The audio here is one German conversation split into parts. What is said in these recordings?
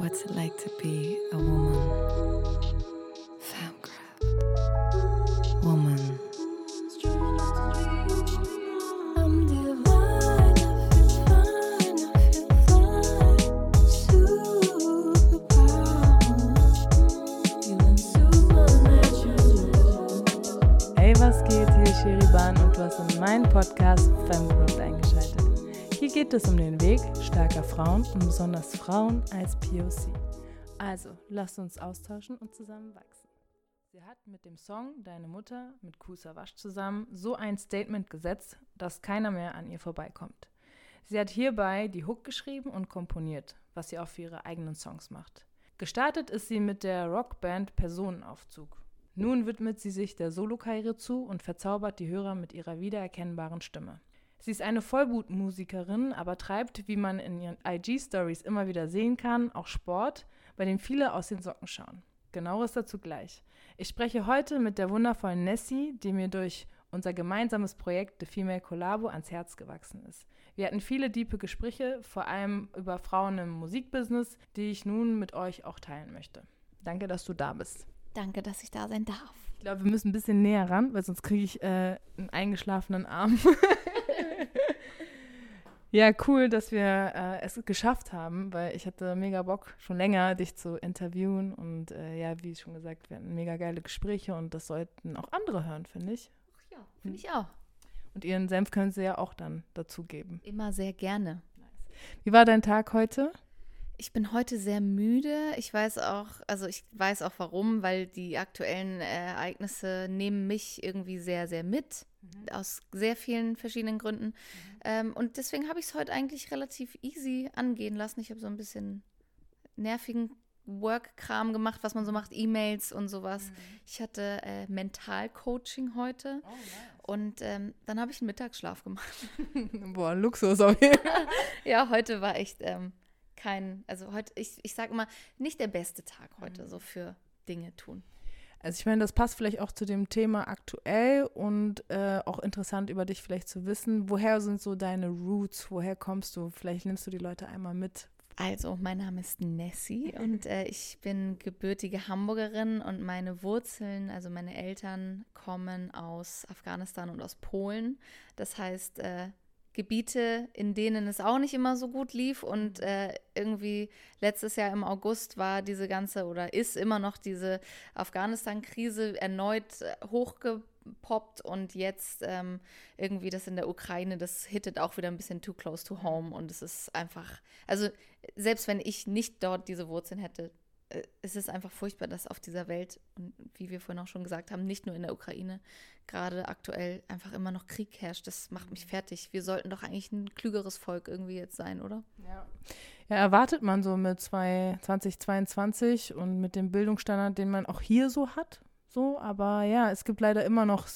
What's it like to be a woman? Femcraft. Woman. Hey, was geht? Hier ist Sheriban und du hast in meinen Podcast Femgrowth eingeschaltet. Hier geht es um den Weg starker Frauen und besonders Frauen als POC. Also, lasst uns austauschen und zusammen wachsen. Sie hat mit dem Song Deine Mutter mit Kusa Wasch zusammen so ein Statement gesetzt, dass keiner mehr an ihr vorbeikommt. Sie hat hierbei die Hook geschrieben und komponiert, was sie auch für ihre eigenen Songs macht. Gestartet ist sie mit der Rockband Personenaufzug. Nun widmet sie sich der Solokarriere zu und verzaubert die Hörer mit ihrer wiedererkennbaren Stimme. Sie ist eine Vollblutmusikerin, aber treibt, wie man in ihren IG-Stories immer wieder sehen kann, auch Sport, bei dem viele aus den Socken schauen. Genaueres dazu gleich. Ich spreche heute mit der wundervollen Nessie, die mir durch unser gemeinsames Projekt The Female Collabo ans Herz gewachsen ist. Wir hatten viele diepe Gespräche, vor allem über Frauen im Musikbusiness, die ich nun mit euch auch teilen möchte. Danke, dass du da bist. Danke, dass ich da sein darf. Ich glaube, wir müssen ein bisschen näher ran, weil sonst kriege ich äh, einen eingeschlafenen Arm. ja, cool, dass wir äh, es geschafft haben, weil ich hatte mega Bock, schon länger dich zu interviewen. Und äh, ja, wie schon gesagt, wir hatten mega geile Gespräche und das sollten auch andere hören, finde ich. Ach ja, finde ich auch. Und ihren Senf können sie ja auch dann dazugeben. Immer sehr gerne. Wie war dein Tag heute? Ich bin heute sehr müde. Ich weiß auch, also ich weiß auch warum, weil die aktuellen äh, Ereignisse nehmen mich irgendwie sehr, sehr mit. Aus sehr vielen verschiedenen Gründen. Ähm, und deswegen habe ich es heute eigentlich relativ easy angehen lassen. Ich habe so ein bisschen nervigen Work-Kram gemacht, was man so macht, E-Mails und sowas. Ich hatte äh, Mentalcoaching heute und ähm, dann habe ich einen Mittagsschlaf gemacht. Boah, Luxus auf jeden Fall. ja, heute war echt ähm, kein, also heute, ich, ich sage immer, nicht der beste Tag heute so für Dinge tun. Also ich meine, das passt vielleicht auch zu dem Thema aktuell und äh, auch interessant über dich vielleicht zu wissen. Woher sind so deine Roots? Woher kommst du? Vielleicht nimmst du die Leute einmal mit. Also, mein Name ist Nessie und äh, ich bin gebürtige Hamburgerin und meine Wurzeln, also meine Eltern kommen aus Afghanistan und aus Polen. Das heißt, äh, Gebiete, in denen es auch nicht immer so gut lief. Und äh, irgendwie letztes Jahr im August war diese ganze oder ist immer noch diese Afghanistan-Krise erneut äh, hochgepoppt. Und jetzt ähm, irgendwie das in der Ukraine, das hittet auch wieder ein bisschen too close to home. Und es ist einfach, also selbst wenn ich nicht dort diese Wurzeln hätte, es ist einfach furchtbar, dass auf dieser Welt, und wie wir vorhin auch schon gesagt haben, nicht nur in der Ukraine, gerade aktuell einfach immer noch Krieg herrscht. Das macht mich fertig. Wir sollten doch eigentlich ein klügeres Volk irgendwie jetzt sein, oder? Ja. Ja, erwartet man so mit zwei, 2022 und mit dem Bildungsstandard, den man auch hier so hat. So, aber ja, es gibt leider immer noch,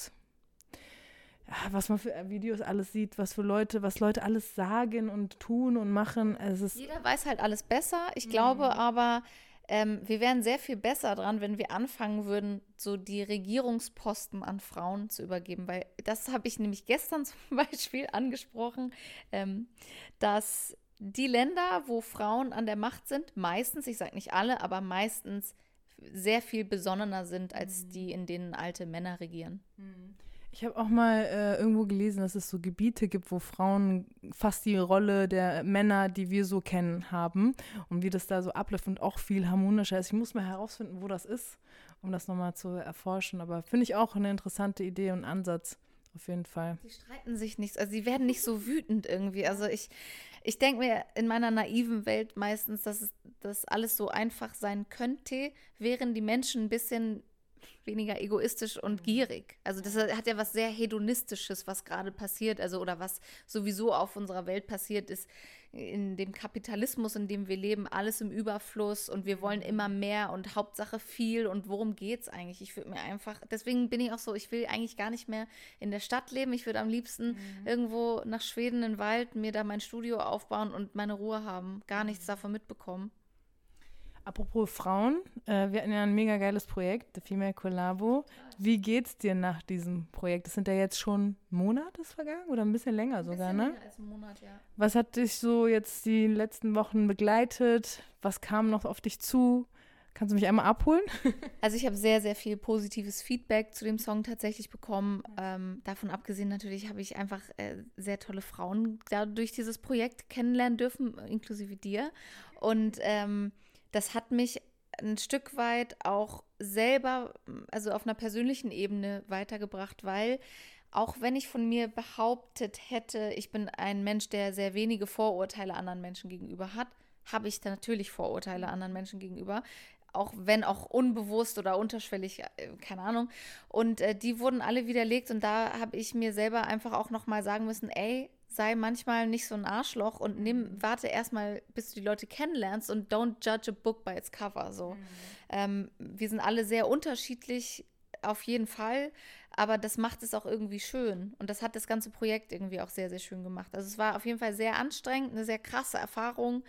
was man für Videos alles sieht, was für Leute, was Leute alles sagen und tun und machen. Es ist, Jeder weiß halt alles besser. Ich glaube aber, ähm, wir wären sehr viel besser dran, wenn wir anfangen würden, so die Regierungsposten an Frauen zu übergeben. Weil das habe ich nämlich gestern zum Beispiel angesprochen, ähm, dass die Länder, wo Frauen an der Macht sind, meistens, ich sage nicht alle, aber meistens sehr viel besonnener sind als die, in denen alte Männer regieren. Ich habe auch mal äh, irgendwo gelesen, dass es so Gebiete gibt, wo Frauen fast die Rolle der Männer, die wir so kennen, haben und wie das da so abläuft und auch viel harmonischer ist. Ich muss mal herausfinden, wo das ist, um das nochmal zu erforschen. Aber finde ich auch eine interessante Idee und Ansatz, auf jeden Fall. Die streiten sich nicht, also sie werden nicht so wütend irgendwie. Also ich, ich denke mir in meiner naiven Welt meistens, dass es, dass alles so einfach sein könnte, wären die Menschen ein bisschen weniger egoistisch und gierig. Also das hat ja was sehr hedonistisches, was gerade passiert, also oder was sowieso auf unserer Welt passiert ist, in dem Kapitalismus, in dem wir leben, alles im Überfluss und wir wollen immer mehr und Hauptsache viel und worum geht's eigentlich? Ich würde mir einfach, deswegen bin ich auch so, ich will eigentlich gar nicht mehr in der Stadt leben. Ich würde am liebsten irgendwo nach Schweden in den Wald mir da mein Studio aufbauen und meine Ruhe haben, gar nichts davon mitbekommen. Apropos Frauen, äh, wir hatten ja ein mega geiles Projekt, The Female Collabo. Wie geht's dir nach diesem Projekt? Das sind ja jetzt schon Monate vergangen oder ein bisschen länger sogar, ne? Als einen Monat, ja. Was hat dich so jetzt die letzten Wochen begleitet? Was kam noch auf dich zu? Kannst du mich einmal abholen? Also ich habe sehr, sehr viel positives Feedback zu dem Song tatsächlich bekommen. Ähm, davon abgesehen natürlich habe ich einfach äh, sehr tolle Frauen dadurch dieses Projekt kennenlernen dürfen, inklusive dir. Und ähm, das hat mich ein Stück weit auch selber, also auf einer persönlichen Ebene weitergebracht, weil auch wenn ich von mir behauptet hätte, ich bin ein Mensch, der sehr wenige Vorurteile anderen Menschen gegenüber hat, habe ich da natürlich Vorurteile anderen Menschen gegenüber auch wenn auch unbewusst oder unterschwellig, äh, keine Ahnung. Und äh, die wurden alle widerlegt und da habe ich mir selber einfach auch nochmal sagen müssen, ey, sei manchmal nicht so ein Arschloch und nimm, warte erstmal, bis du die Leute kennenlernst und don't judge a book by its cover. So. Mhm. Ähm, wir sind alle sehr unterschiedlich, auf jeden Fall, aber das macht es auch irgendwie schön. Und das hat das ganze Projekt irgendwie auch sehr, sehr schön gemacht. Also es war auf jeden Fall sehr anstrengend, eine sehr krasse Erfahrung,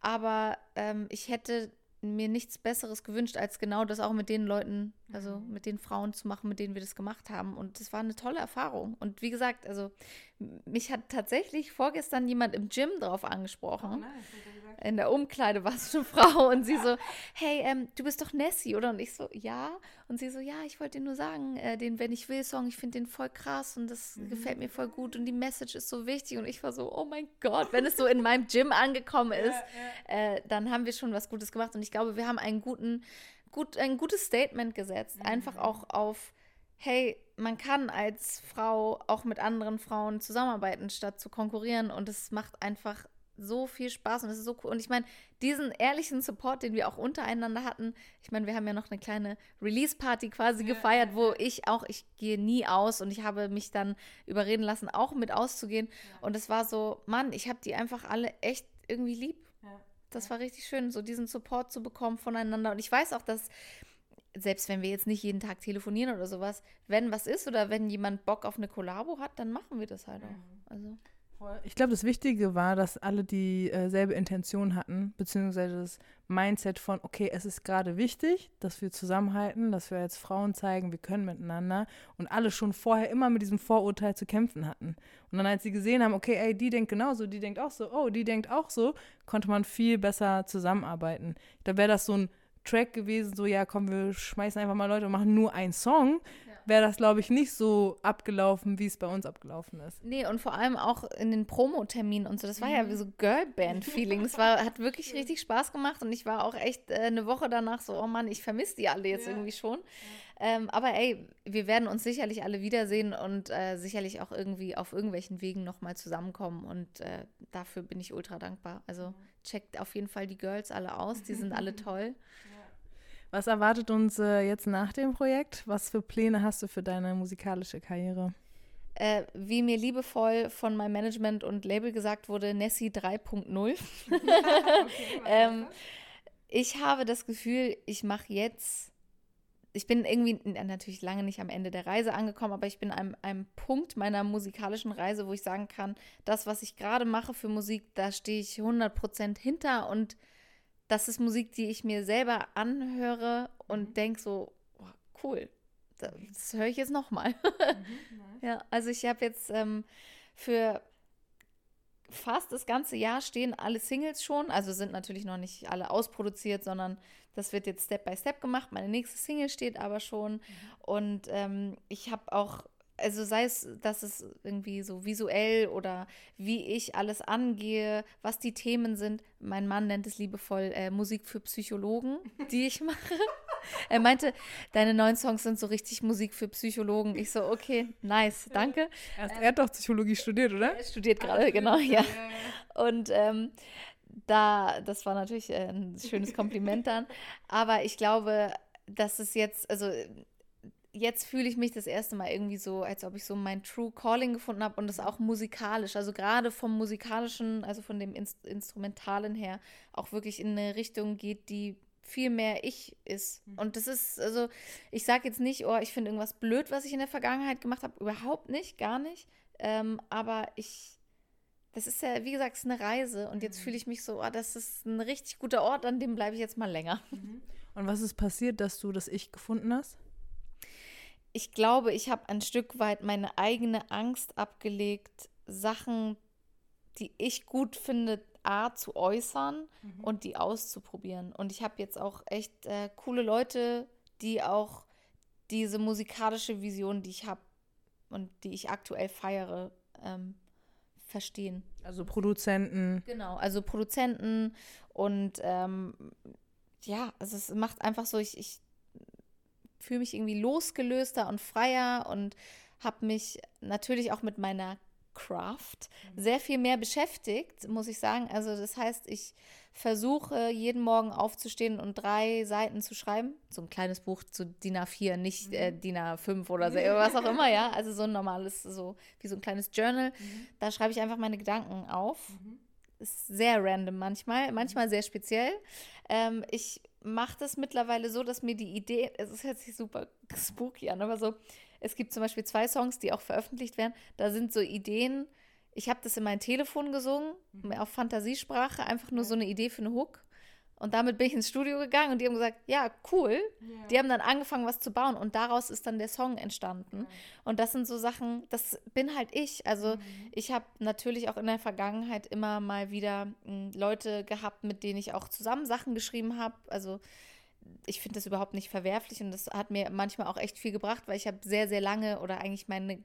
aber ähm, ich hätte mir nichts Besseres gewünscht, als genau das auch mit den Leuten, also Mhm. mit den Frauen zu machen, mit denen wir das gemacht haben. Und das war eine tolle Erfahrung. Und wie gesagt, also mich hat tatsächlich vorgestern jemand im Gym drauf angesprochen. In der Umkleide war es eine Frau und sie so, hey, ähm, du bist doch Nessie, oder? Und ich so, ja. Und sie so, ja, ich wollte dir nur sagen, äh, den Wenn ich will Song, ich finde den voll krass und das gefällt mir voll gut und die Message ist so wichtig. Und ich war so, oh mein Gott, wenn es so in meinem Gym angekommen ist, äh, dann haben wir schon was Gutes gemacht. Und ich glaube, wir haben einen guten, gut, ein gutes Statement gesetzt. Einfach auch auf, hey, man kann als Frau auch mit anderen Frauen zusammenarbeiten, statt zu konkurrieren. Und es macht einfach so viel Spaß und es ist so cool. Und ich meine, diesen ehrlichen Support, den wir auch untereinander hatten, ich meine, wir haben ja noch eine kleine Release-Party quasi gefeiert, wo ich auch, ich gehe nie aus und ich habe mich dann überreden lassen, auch mit auszugehen. Und es war so, Mann, ich habe die einfach alle echt irgendwie lieb. Das war richtig schön, so diesen Support zu bekommen voneinander. Und ich weiß auch, dass selbst wenn wir jetzt nicht jeden Tag telefonieren oder sowas, wenn was ist oder wenn jemand Bock auf eine Kollabo hat, dann machen wir das halt auch. Also. Ich glaube, das Wichtige war, dass alle dieselbe Intention hatten, beziehungsweise das Mindset von, okay, es ist gerade wichtig, dass wir zusammenhalten, dass wir als Frauen zeigen, wir können miteinander und alle schon vorher immer mit diesem Vorurteil zu kämpfen hatten. Und dann, als sie gesehen haben, okay, ey, die denkt genauso, die denkt auch so, oh, die denkt auch so, konnte man viel besser zusammenarbeiten. Da wäre das so ein Track gewesen, so, ja, komm, wir schmeißen einfach mal Leute und machen nur einen Song, wäre das, glaube ich, nicht so abgelaufen, wie es bei uns abgelaufen ist. Nee, und vor allem auch in den Promoterminen und so. Das war ja wie so Girlband-Feeling. Das war, hat wirklich richtig Spaß gemacht und ich war auch echt äh, eine Woche danach so, oh Mann, ich vermisse die alle jetzt irgendwie schon. Ähm, aber ey, wir werden uns sicherlich alle wiedersehen und äh, sicherlich auch irgendwie auf irgendwelchen Wegen nochmal zusammenkommen und äh, dafür bin ich ultra dankbar. Also checkt auf jeden Fall die Girls alle aus, die sind alle toll. Was erwartet uns äh, jetzt nach dem Projekt? Was für Pläne hast du für deine musikalische Karriere? Äh, wie mir liebevoll von meinem Management und Label gesagt wurde, Nessie 3.0. ähm, ich habe das Gefühl, ich mache jetzt, ich bin irgendwie natürlich lange nicht am Ende der Reise angekommen, aber ich bin an einem Punkt meiner musikalischen Reise, wo ich sagen kann, das, was ich gerade mache für Musik, da stehe ich 100% hinter und das ist Musik, die ich mir selber anhöre und denke so, oh, cool, das, höre ich jetzt nochmal. Ja, also ich habe jetzt ähm, für fast das ganze Jahr stehen alle Singles schon, also sind natürlich noch nicht alle ausproduziert, sondern das wird jetzt Step by Step gemacht. Meine nächste Single steht aber schon und ähm, ich habe auch, also sei es, dass es irgendwie so visuell oder wie ich alles angehe, was die Themen sind. Mein Mann nennt es liebevoll äh, Musik für Psychologen, die ich mache. Er meinte, deine neuen Songs sind so richtig Musik für Psychologen. Ich so, okay, nice, danke. Er, er hat doch Psychologie studiert, oder? Er studiert gerade, genau, ja. Und ähm, da, das war natürlich äh, ein schönes Kompliment dann. Aber ich glaube, dass es jetzt, also jetzt fühle ich mich das erste Mal irgendwie so, als ob ich so mein True Calling gefunden habe und das auch musikalisch, also gerade vom musikalischen, also von dem Inst Instrumentalen her, auch wirklich in eine Richtung geht, die viel mehr ich ist. Und das ist, also, ich sage jetzt nicht, oh, ich finde irgendwas blöd, was ich in der Vergangenheit gemacht habe. Überhaupt nicht, gar nicht. Ähm, aber ich das ist ja, wie gesagt, eine Reise. Und jetzt fühle ich mich so, ah, das ist ein richtig guter Ort, an dem bleibe ich jetzt mal länger. Und was ist passiert, dass du das Ich gefunden hast? Ich glaube, ich habe ein Stück weit meine eigene Angst abgelegt, Sachen, die ich gut finde, A, zu äußern und die auszuprobieren. Und ich habe jetzt auch echt äh, coole Leute, die auch diese musikalische Vision, die ich habe und die ich aktuell feiere, ähm, verstehen. Also Produzenten. Genau, also Produzenten und ähm, ja, also es macht einfach so, ich, ich fühle mich irgendwie losgelöster und freier und habe mich natürlich auch mit meiner Craft sehr viel mehr beschäftigt, muss ich sagen. Also das heißt, ich versuche jeden Morgen aufzustehen und drei Seiten zu schreiben. So ein kleines Buch zu DIN A4, nicht äh, DIN A5 oder so, was auch immer, ja. Also so ein normales, so wie so ein kleines Journal. Da schreibe ich einfach meine Gedanken auf. Ist sehr random manchmal, manchmal sehr speziell. Ähm, ich mache das mittlerweile so, dass mir die Idee, es ist hört sich super spooky an, aber so, es gibt zum Beispiel zwei Songs, die auch veröffentlicht werden. Da sind so Ideen. Ich habe das in mein Telefon gesungen, auf Fantasiesprache, einfach nur so eine Idee für eine Hook. Und damit bin ich ins Studio gegangen und die haben gesagt, ja, cool. Die haben dann angefangen, was zu bauen und daraus ist dann der Song entstanden. Und das sind so Sachen, das bin halt ich. Also ich habe natürlich auch in der Vergangenheit immer mal wieder mh, Leute gehabt, mit denen ich auch zusammen Sachen geschrieben habe. Also ich finde das überhaupt nicht verwerflich und das hat mir manchmal auch echt viel gebracht, weil ich habe sehr, sehr lange oder eigentlich meine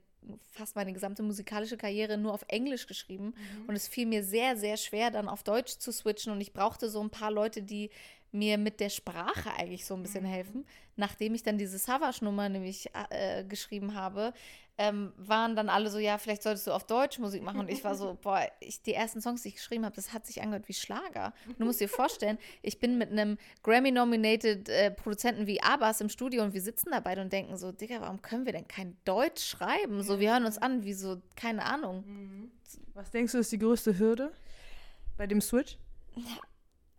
fast meine gesamte musikalische Karriere nur auf Englisch geschrieben und es fiel mir sehr, sehr schwer, dann auf Deutsch zu switchen. Und ich brauchte so ein paar Leute, die mir mit der Sprache eigentlich so ein bisschen helfen. Nachdem ich dann diese Savage-Nummer nämlich äh, geschrieben habe, ähm, waren dann alle so, ja, vielleicht solltest du auf Deutsch Musik machen. Und ich war so, boah, ich, die ersten Songs, die ich geschrieben habe, das hat sich angehört wie Schlager. Und du musst dir vorstellen, ich bin mit einem Grammy-nominated äh, Produzenten wie Abbas im Studio und wir sitzen da beide und denken so, Digga, warum können wir denn kein Deutsch schreiben? So, wir hören uns an wie so, keine Ahnung. Was denkst du, ist die größte Hürde bei dem Switch?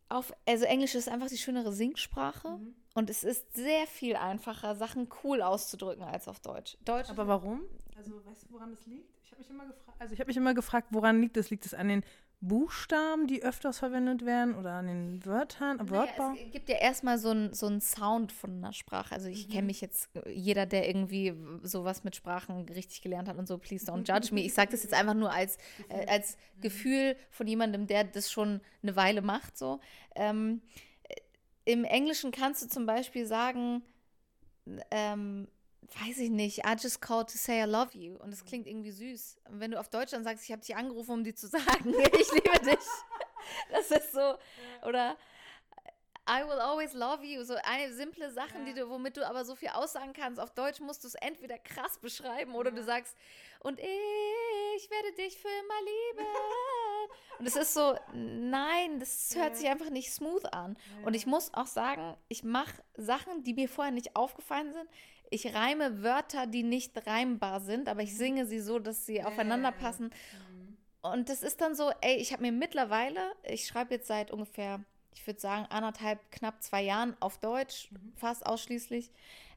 Auf, also Englisch ist einfach die schönere Singsprache. Und es ist sehr viel einfacher, Sachen cool auszudrücken als auf Deutsch. Deutsch Aber warum? Also weißt du, woran das liegt? Ich habe mich immer gefragt. Also ich habe mich immer gefragt, woran liegt das? Liegt es an den Buchstaben, die öfters verwendet werden, oder an den Wörtern, am Wörtbau? Naja, es gibt ja erstmal so einen so Sound von einer Sprache. Also ich kenne mich jetzt, jeder, der irgendwie sowas mit Sprachen richtig gelernt hat und so, please don't judge me. Ich sage das jetzt einfach nur als, äh, als Gefühl von jemandem, der das schon eine Weile macht. So. Ähm, äh, Im Englischen kannst du zum Beispiel sagen, ähm, weiß ich nicht, I just called to say I love you. Und das klingt irgendwie süß. Und wenn du auf Deutsch dann sagst, ich habe dich angerufen, um dir zu sagen, ich liebe dich. Das ist so. Oder I will always love you. So eine simple Sachen, die du, womit du aber so viel aussagen kannst. Auf Deutsch musst du es entweder krass beschreiben oder du sagst, und ich werde dich für immer lieben. Und es ist so, nein, das hört sich einfach nicht smooth an. Und ich muss auch sagen, ich mache Sachen, die mir vorher nicht aufgefallen sind. Ich reime Wörter, die nicht reimbar sind, aber ich singe sie so, dass sie aufeinander passen. Und das ist dann so, ey, ich habe mir mittlerweile, ich schreibe jetzt seit ungefähr, ich würde sagen, anderthalb, knapp zwei Jahren auf Deutsch, fast ausschließlich,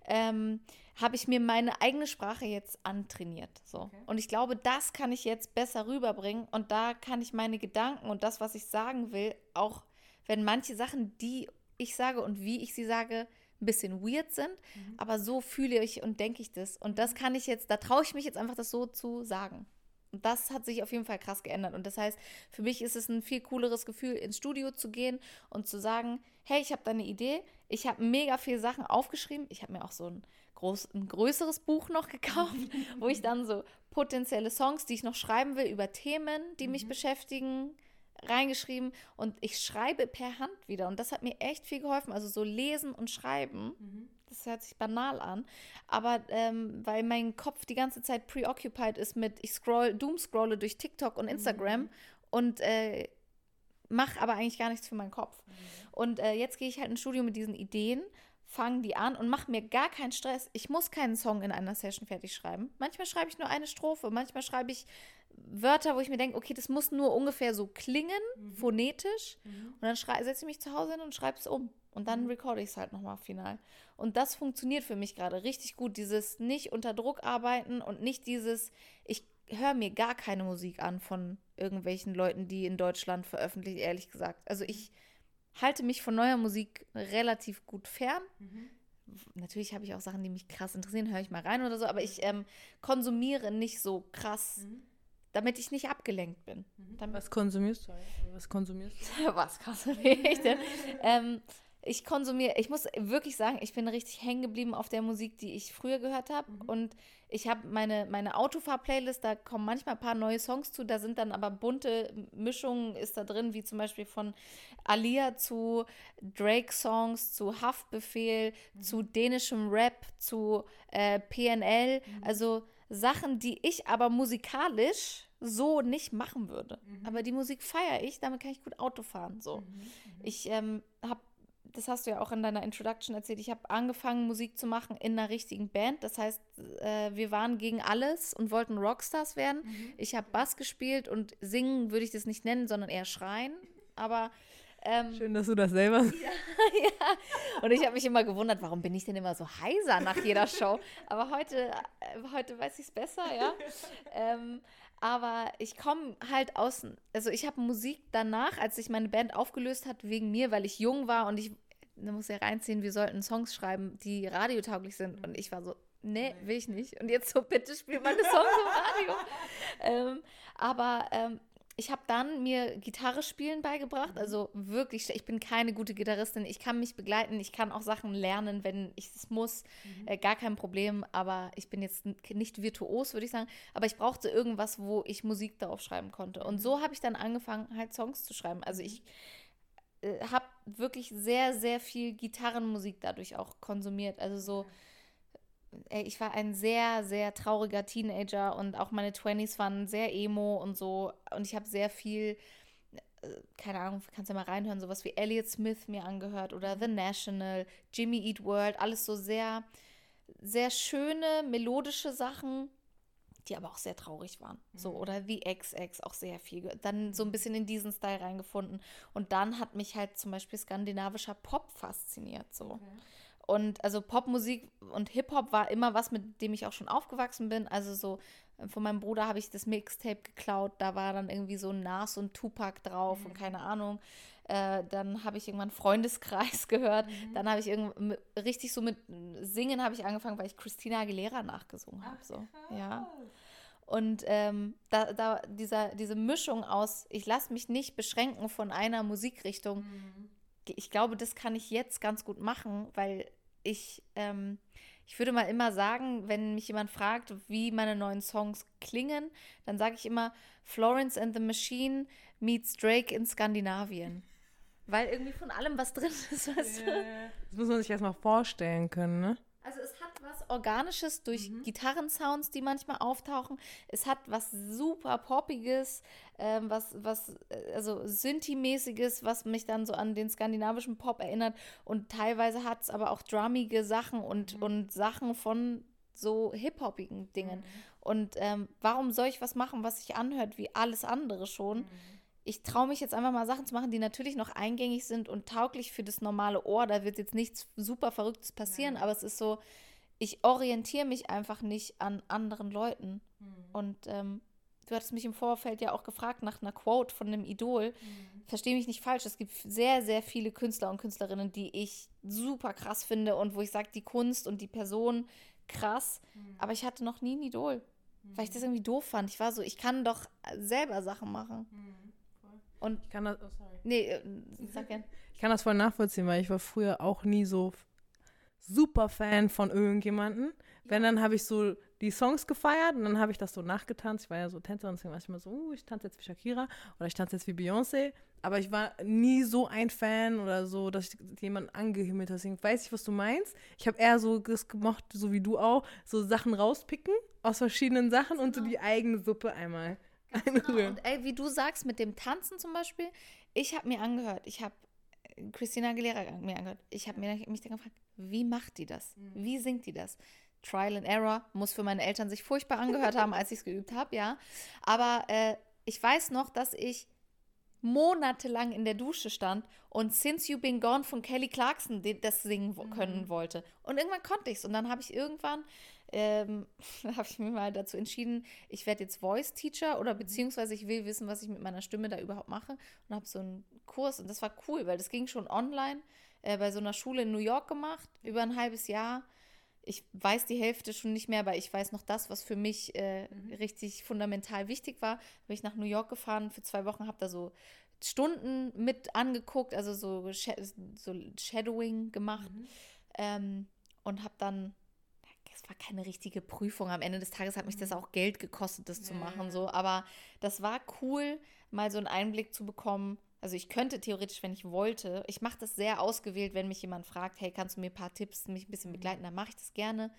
ähm, habe ich mir meine eigene Sprache jetzt antrainiert. So. Und ich glaube, das kann ich jetzt besser rüberbringen und da kann ich meine Gedanken und das, was ich sagen will, auch wenn manche Sachen, die ich sage und wie ich sie sage, ein bisschen weird sind, aber so fühle ich und denke ich das. Und das kann ich jetzt, da traue ich mich jetzt einfach, das so zu sagen. Und das hat sich auf jeden Fall krass geändert. Und das heißt, für mich ist es ein viel cooleres Gefühl, ins Studio zu gehen und zu sagen, hey, ich habe da eine Idee, ich habe mega viele Sachen aufgeschrieben. Ich habe mir auch so ein, groß, ein größeres Buch noch gekauft, wo ich dann so potenzielle Songs, die ich noch schreiben will, über Themen, die mich beschäftigen, reingeschrieben. Und ich schreibe per Hand wieder. Und das hat mir echt viel geholfen. Also so lesen und schreiben. Das hört sich banal an. Aber ähm, weil mein Kopf die ganze Zeit preoccupied ist mit, ich scroll, doomscrolle durch TikTok und Instagram und äh, mache aber eigentlich gar nichts für meinen Kopf. Und äh, jetzt gehe ich halt ins Studio mit diesen Ideen, fange die an und mache mir gar keinen Stress. Ich muss keinen Song in einer Session fertig schreiben. Manchmal schreibe ich nur eine Strophe, manchmal schreibe ich Wörter, wo ich mir denke, okay, das muss nur ungefähr so klingen, phonetisch. Und dann setze ich mich zu Hause hin und schreibe es um. Und dann recorde ich es halt nochmal final. Und das funktioniert für mich gerade richtig gut. Dieses nicht unter Druck arbeiten und nicht dieses, ich höre mir gar keine Musik an von irgendwelchen Leuten, die in Deutschland veröffentlichen, ehrlich gesagt. Also ich halte mich von neuer Musik relativ gut fern. Natürlich habe ich auch Sachen, die mich krass interessieren, höre ich mal rein oder so, aber ich ähm, konsumiere nicht so krass, damit ich nicht abgelenkt bin. Damit Was konsumierst du? Was konsumierst du? was konsumiere ich denn? ähm, ich konsumiere, ich muss wirklich sagen, ich bin richtig hängen geblieben auf der Musik, die ich früher gehört habe. Und ich habe meine, meine Autofahr-Playlist, da kommen manchmal ein paar neue Songs zu, da sind dann aber bunte Mischungen, ist da drin, wie zum Beispiel von Alia zu Drake-Songs, zu Haftbefehl, zu dänischem Rap, zu äh, PNL. Also Sachen, die ich aber musikalisch so nicht machen würde. Aber die Musik feiere ich, damit kann ich gut Auto fahren. So. Ich ähm, habe, das hast du ja auch in deiner Introduction erzählt, ich habe angefangen, Musik zu machen in einer richtigen Band. Das heißt, äh, wir waren gegen alles und wollten Rockstars werden. Ich habe Bass gespielt und singen würde ich das nicht nennen, sondern eher schreien. Aber ähm, Schön, dass du das selber ja. Und ich habe mich immer gewundert, warum bin ich denn immer so heiser nach jeder Show? Aber heute, äh, heute weiß ich es besser, ja. ähm, aber ich komme halt aus, also ich habe Musik danach, als sich meine Band aufgelöst hat, wegen mir, weil ich jung war und ich, da muss ja reinziehen, wir sollten Songs schreiben, die radiotauglich sind. Und ich war so, nee, will ich nicht. Und jetzt so, bitte spiel meine Songs im Radio. ähm, aber ähm, ich habe dann mir Gitarre spielen beigebracht, also wirklich, ich bin keine gute Gitarristin, ich kann mich begleiten, ich kann auch Sachen lernen, wenn ich es muss, äh, gar kein Problem, aber ich bin jetzt nicht virtuos, würde ich sagen, aber ich brauchte irgendwas, wo ich Musik darauf schreiben konnte. Und so habe ich dann angefangen, halt Songs zu schreiben, also ich äh, habe wirklich sehr, sehr viel Gitarrenmusik dadurch auch konsumiert, also so ey, ich war ein sehr, sehr trauriger Teenager und auch meine 20s waren sehr emo und so. Und ich habe sehr viel, äh, keine Ahnung, kannst ja mal reinhören, sowas wie Elliott Smith mir angehört oder The National, Jimmy Eat World, alles so sehr, sehr schöne, melodische Sachen, die aber auch sehr traurig waren. So, oder The XX, auch sehr viel. Dann so ein bisschen in diesen Style reingefunden. Und dann hat mich halt zum Beispiel skandinavischer Pop fasziniert. So. Und also Popmusik und Hip-Hop war immer was, mit dem ich auch schon aufgewachsen bin. Also so äh, von meinem Bruder habe ich das Mixtape geklaut. Da war dann irgendwie so Nas und Tupac drauf und keine Ahnung. Äh, dann habe ich irgendwann Freundeskreis gehört. Dann habe ich irgend richtig so mit Singen habe ich angefangen, weil ich Christina Aguilera nachgesungen habe. So. Ja. Und ähm, da, da dieser, diese Mischung aus, ich lasse mich nicht beschränken von einer Musikrichtung, ich glaube, das kann ich jetzt ganz gut machen, weil ich, ähm, ich würde mal immer sagen, wenn mich jemand fragt, wie meine neuen Songs klingen, dann sage ich immer Florence and the Machine meets Drake in Skandinavien. Weil irgendwie von allem was drin ist, weißt du? Das muss man sich erstmal vorstellen können, ne? Also es was Organisches durch Gitarrensounds, die manchmal auftauchen. Es hat was super Poppiges, ähm, was, was, äh, also Synthi-mäßiges, was mich dann so an den skandinavischen Pop erinnert. Und teilweise hat es aber auch drummige Sachen und, und Sachen von so hip-hoppigen Dingen. Und ähm, warum soll ich was machen, was sich anhört wie alles andere schon? ich traue mich jetzt einfach mal Sachen zu machen, die natürlich noch eingängig sind und tauglich für das normale Ohr. Da wird jetzt nichts super Verrücktes passieren, aber es ist so, ich orientiere mich einfach nicht an anderen Leuten. Und ähm, du hattest mich im Vorfeld ja auch gefragt nach einer Quote von einem Idol. Verstehe mich nicht falsch, es gibt sehr, sehr viele Künstler und Künstlerinnen, die ich super krass finde und wo ich sage, die Kunst und die Person krass. Aber ich hatte noch nie ein Idol, weil ich das irgendwie doof fand. Ich war so, ich kann doch selber Sachen machen. Und Ich kann das, oh, sorry. Nee, äh, sag gern. Ich kann das voll nachvollziehen, weil ich war früher auch nie so super Fan von irgendjemanden. Wenn, dann habe ich so die Songs gefeiert und dann habe ich das so nachgetanzt. Ich war ja so Tänzerin, deswegen war ich immer so, uh, ich tanze jetzt wie Shakira oder ich tanze jetzt wie Beyoncé. Aber ich war nie so ein Fan oder so, dass ich jemanden angehimmelt habe. Deswegen weiß ich, was du meinst. Ich habe eher so das gemocht, so wie du auch, so Sachen rauspicken aus verschiedenen Sachen und so die eigene Suppe einmal einrühren. Und ey, wie du sagst, mit dem Tanzen zum Beispiel, ich habe mir angehört, ich habe Christina Aguilera mir angehört, ich habe mir mich dann gefragt, wie macht die das? Wie singt die das? Trial and Error muss für meine Eltern sich furchtbar angehört haben, als ich es geübt habe, ja. Aber äh, ich weiß noch, dass ich monatelang in der Dusche stand und Since You Been Gone von Kelly Clarkson das singen wo- können wollte. Und irgendwann konnte ich es. Und dann habe ich irgendwann ähm, habe ich mir mal dazu entschieden, ich werde jetzt Voice Teacher oder beziehungsweise ich will wissen, was ich mit meiner Stimme da überhaupt mache und habe so einen Kurs und das war cool, weil das ging schon online äh, bei so einer Schule in New York gemacht, über ein halbes Jahr. Ich weiß die Hälfte schon nicht mehr, aber ich weiß noch das, was für mich äh, richtig fundamental wichtig war. Bin ich nach New York gefahren für zwei Wochen, habe da so Stunden mit angeguckt, also so, so Shadowing gemacht ähm, und habe dann, es war keine richtige Prüfung. Am Ende des Tages hat mich das auch Geld gekostet, das zu machen, so. Aber das war cool, mal so einen Einblick zu bekommen. Also ich könnte theoretisch, wenn ich wollte, ich mache das sehr ausgewählt, wenn mich jemand fragt, hey, kannst du mir ein paar Tipps, mich ein bisschen begleiten, dann mache ich das gerne.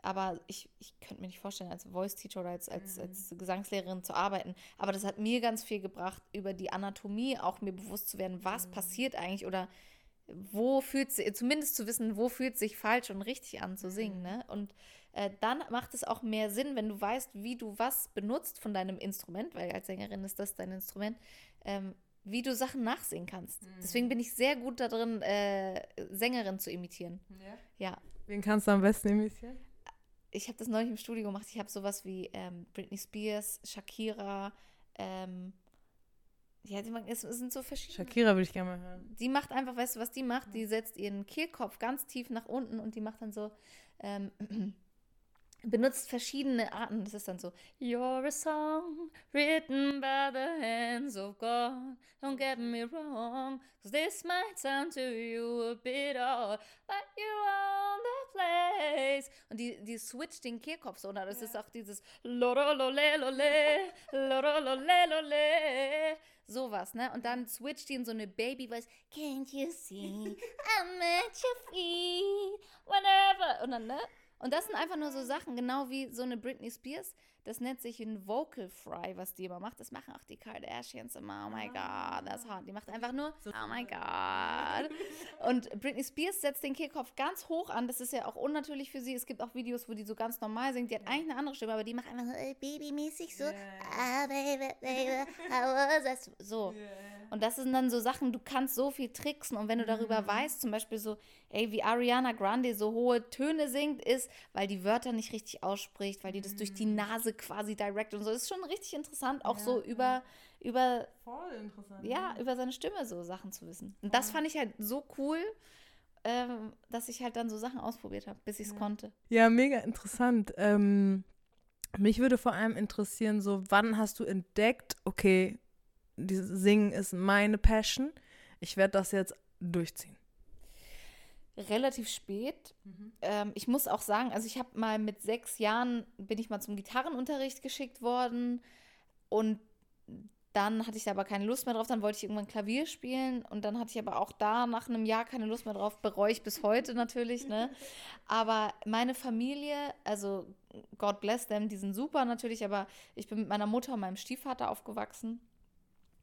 Aber ich, ich könnte mir nicht vorstellen, als Voice-Teacher oder als, als, als Gesangslehrerin zu arbeiten. Aber das hat mir ganz viel gebracht, über die Anatomie auch mir bewusst zu werden, was passiert eigentlich oder wo fühlt sich, zumindest zu wissen, wo fühlt sich falsch und richtig an zu singen. Ne? Und äh, dann macht es auch mehr Sinn, wenn du weißt, wie du was benutzt von deinem Instrument, weil als Sängerin ist das dein Instrument, ähm, wie du Sachen nachsingen kannst. Deswegen bin ich sehr gut darin, äh, Sängerin zu imitieren. Ja. Wen kannst du am besten imitieren? Ich habe das neulich im Studio gemacht. Ich habe sowas wie ähm, Britney Spears, Shakira, ähm, ja, die, es es sind so verschiedene. Shakira würde ich gerne mal hören. Die macht einfach, weißt du, was die macht? Die setzt ihren Kehlkopf ganz tief nach unten und die macht dann so, ähm, benutzt verschiedene Arten. Das ist dann so, You're a song written by the hands of God. Don't get me wrong, cause this might sound to you a bit odd, but you own the place. Und die, die switcht den Kehlkopf so, und das ist auch dieses Lorololelole, Lorololelole. Sowas, ne? Und dann switcht die in so eine Baby-Voice. Can't you see I'm at your feet whenever. Und dann, ne? Und das sind einfach nur so Sachen, genau wie so eine Britney Spears. Das nennt sich ein Vocal Fry, was die immer macht. Das machen auch die Kardashians immer. Oh my God, that's hot. Die macht einfach nur, oh my God. Und Britney Spears setzt den Kehlkopf ganz hoch an. Das ist ja auch unnatürlich für sie. Es gibt auch Videos, wo die so ganz normal singt. Die hat eigentlich eine andere Stimme, aber die macht einfach so, babymäßig so. Ah, baby, baby, how was that? So. Und das sind dann so Sachen, du kannst so viel tricksen. Und wenn du darüber weißt, zum Beispiel so, ey, wie Ariana Grande so hohe Töne singt, ist, weil die Wörter nicht richtig ausspricht, weil die das durch die Nase quasi direkt und so. Das ist schon richtig interessant, auch so über, über, Voll interessant. ja, über seine Stimme so Sachen zu wissen. Und das fand ich halt so cool, ähm, dass ich halt dann so Sachen ausprobiert habe, bis ich es konnte. Ja, mega interessant. Ähm, mich würde vor allem interessieren, so wann hast du entdeckt, okay, dieses Singen ist meine Passion, ich werde das jetzt durchziehen. Relativ spät. Ähm, ich muss auch sagen, also ich habe mal mit sechs Jahren, bin ich mal zum Gitarrenunterricht geschickt worden und dann hatte ich da aber keine Lust mehr drauf, dann wollte ich irgendwann Klavier spielen und dann hatte ich aber auch da nach einem Jahr keine Lust mehr drauf, bereue ich bis heute natürlich, ne? Aber meine Familie, also God bless them, die sind super natürlich, aber ich bin mit meiner Mutter und meinem Stiefvater aufgewachsen,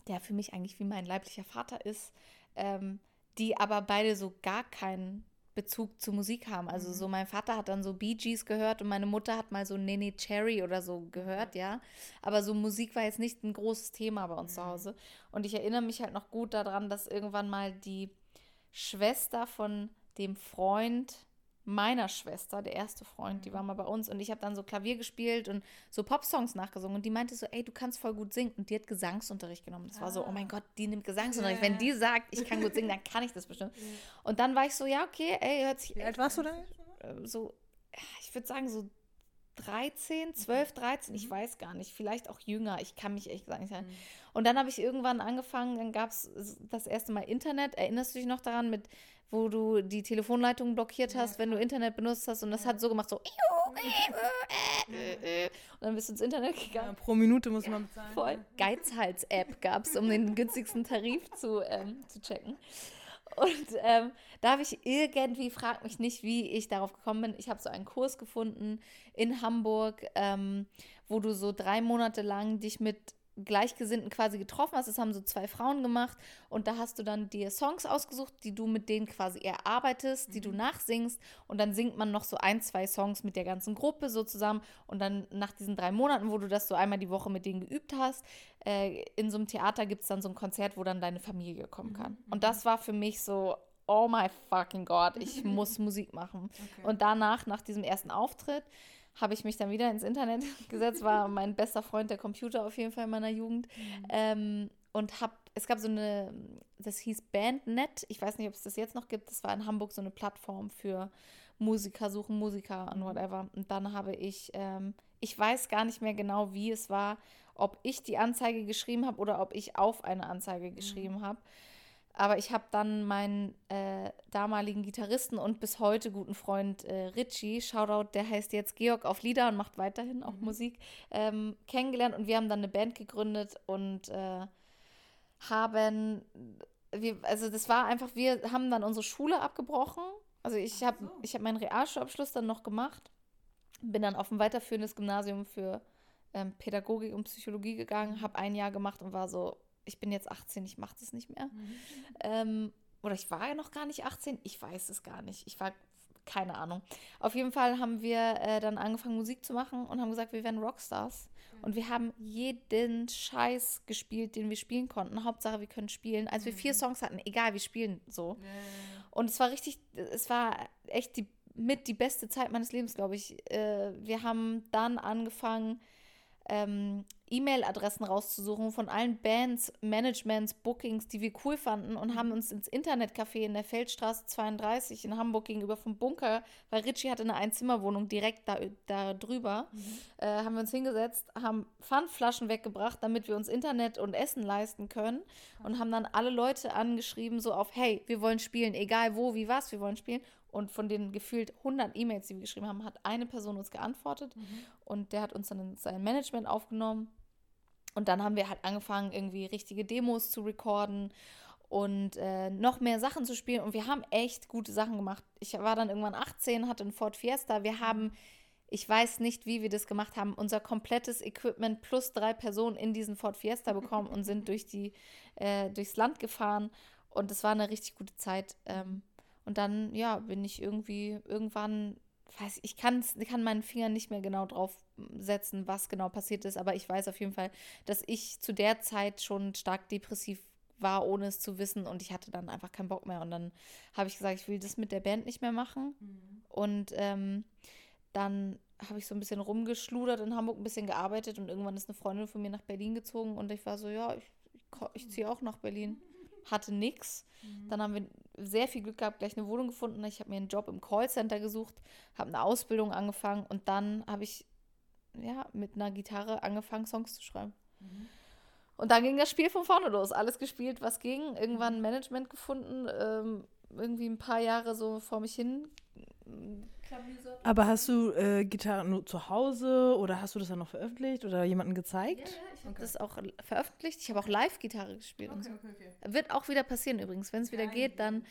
der für mich eigentlich wie mein leiblicher Vater ist, ähm, die aber beide so gar keinen Bezug zu Musik haben. Also so mein Vater hat dann so Bee Gees gehört und meine Mutter hat mal so Nene Cherry oder so gehört, ja. Aber so Musik war jetzt nicht ein großes Thema bei uns zu Hause. Und ich erinnere mich halt noch gut daran, dass irgendwann mal die Schwester von dem Freund meiner Schwester, der erste Freund, die war mal bei uns. Und ich habe dann so Klavier gespielt und so Popsongs nachgesungen. Und die meinte so, ey, du kannst voll gut singen. Und die hat Gesangsunterricht genommen. Das war so, oh mein Gott, die nimmt Gesangsunterricht. Wenn die sagt, ich kann gut singen, dann kann ich das bestimmt. Und dann war ich so, ja, okay, ey, hört sich Wie alt warst du da? äh, so, ich würde sagen so 13, 12, 13, ich weiß gar nicht, vielleicht auch jünger, ich kann mich echt gar nicht sagen. Und dann habe ich irgendwann angefangen, dann gab es das erste Mal Internet, erinnerst du dich noch daran, mit wo du die Telefonleitung blockiert hast, wenn du Internet benutzt hast und das hat so gemacht, so und dann bist du ins Internet gegangen. Ja, pro Minute muss man bezahlen. Voll. Geizhals-App gab es, um den günstigsten Tarif zu, ähm, zu checken. Und ähm, da habe ich irgendwie, frag mich nicht, wie ich darauf gekommen bin. Ich habe so einen Kurs gefunden in Hamburg, ähm, wo du so drei Monate lang dich mit Gleichgesinnten quasi getroffen hast. Das haben so zwei Frauen gemacht. Und da hast du dann dir Songs ausgesucht, die du mit denen quasi erarbeitest, die du nachsingst. Und dann singt man noch so ein, zwei Songs mit der ganzen Gruppe so zusammen. Und dann nach diesen drei Monaten, wo du das so einmal die Woche mit denen geübt hast, äh, in so einem Theater gibt es dann so ein Konzert, wo dann deine Familie kommen kann. Und das war für mich so, oh my fucking God, ich muss Musik machen. Und danach, nach diesem ersten Auftritt, habe ich mich dann wieder ins Internet gesetzt, war mein bester Freund der Computer auf jeden Fall in meiner Jugend. Ähm, und hab, es gab so eine, das hieß Bandnet, ich weiß nicht, ob es das jetzt noch gibt, das war in Hamburg so eine Plattform für Musiker, suchen Musiker und whatever. Und dann habe ich, ähm, ich weiß gar nicht mehr genau, wie es war, ob ich die Anzeige geschrieben habe oder ob ich auf eine Anzeige geschrieben habe. Aber ich habe dann meinen äh, damaligen Gitarristen und bis heute guten Freund äh, Richie, Shoutout, der heißt jetzt Georg auf Lieder und macht weiterhin auch Musik, ähm, kennengelernt und wir haben dann eine Band gegründet und äh, haben, wir, also das war einfach, wir haben dann unsere Schule abgebrochen. Also ich habe ich hab meinen Realschulabschluss dann noch gemacht, bin dann auf ein weiterführendes Gymnasium für ähm, Pädagogik und Psychologie gegangen, habe ein Jahr gemacht und war so, ich bin jetzt 18, ich mache das nicht mehr. Ähm, oder ich war ja noch gar nicht 18, ich weiß es gar nicht. Ich war, keine Ahnung. Auf jeden Fall haben wir äh, dann angefangen, Musik zu machen und haben gesagt, wir werden Rockstars. Und wir haben jeden Scheiß gespielt, den wir spielen konnten. Hauptsache, wir können spielen. Als wir vier Songs hatten, egal, wir spielen so. Und es war richtig, es war echt die, mit die beste Zeit meines Lebens, glaube ich. Äh, wir haben dann angefangen, ähm, E-Mail-Adressen rauszusuchen von allen Bands, Managements, Bookings, die wir cool fanden und haben uns ins Internetcafé in der Feldstraße 32 in Hamburg gegenüber vom Bunker, weil Richie hatte eine Einzimmerwohnung direkt da, da drüber, äh, haben wir uns hingesetzt, haben Pfandflaschen weggebracht, damit wir uns Internet und Essen leisten können und haben dann alle Leute angeschrieben, so auf, hey, wir wollen spielen, egal wo, wie, was, wir wollen spielen. Und von den gefühlt 100 E-Mails, die wir geschrieben haben, hat eine Person uns geantwortet und der hat uns dann in sein Management aufgenommen. Und dann haben wir halt angefangen, irgendwie richtige Demos zu recorden und äh, noch mehr Sachen zu spielen. Und wir haben echt gute Sachen gemacht. Ich war dann irgendwann 18, hatte einen Ford Fiesta. Wir haben, ich weiß nicht, wie wir das gemacht haben, unser komplettes Equipment plus drei Personen in diesen Ford Fiesta bekommen und sind durch die, äh, durchs Land gefahren. Und es war eine richtig gute Zeit. Ähm, und dann, ja, bin ich irgendwie irgendwann, weiß ich, kann's, kann meinen Finger nicht mehr genau drauf setzen, was genau passiert ist, aber ich weiß auf jeden Fall, dass ich zu der Zeit schon stark depressiv war, ohne es zu wissen. Und ich hatte dann einfach keinen Bock mehr. Und dann habe ich gesagt, ich will das mit der Band nicht mehr machen. Und ähm, dann habe ich so ein bisschen rumgeschludert in Hamburg, ein bisschen gearbeitet. Und irgendwann ist eine Freundin von mir nach Berlin gezogen. Und ich war so, ja, ich, ich, ich ziehe auch nach Berlin. Hatte nix. Dann haben wir sehr viel Glück gehabt, gleich eine Wohnung gefunden. Ich habe mir einen Job im Callcenter gesucht, habe eine Ausbildung angefangen und dann habe ich ja mit einer Gitarre angefangen, Songs zu schreiben. Und dann ging das Spiel von vorne los. Alles gespielt, was ging. Irgendwann ein Management gefunden, ähm, irgendwie ein paar Jahre so vor mich hin. Aber hast du äh, Gitarre nur zu Hause oder hast du das dann noch veröffentlicht oder jemandem gezeigt? Ich habe das auch veröffentlicht. Ich habe auch Live-Gitarre gespielt und so. Wird auch wieder passieren übrigens. Wenn es wieder geht, dann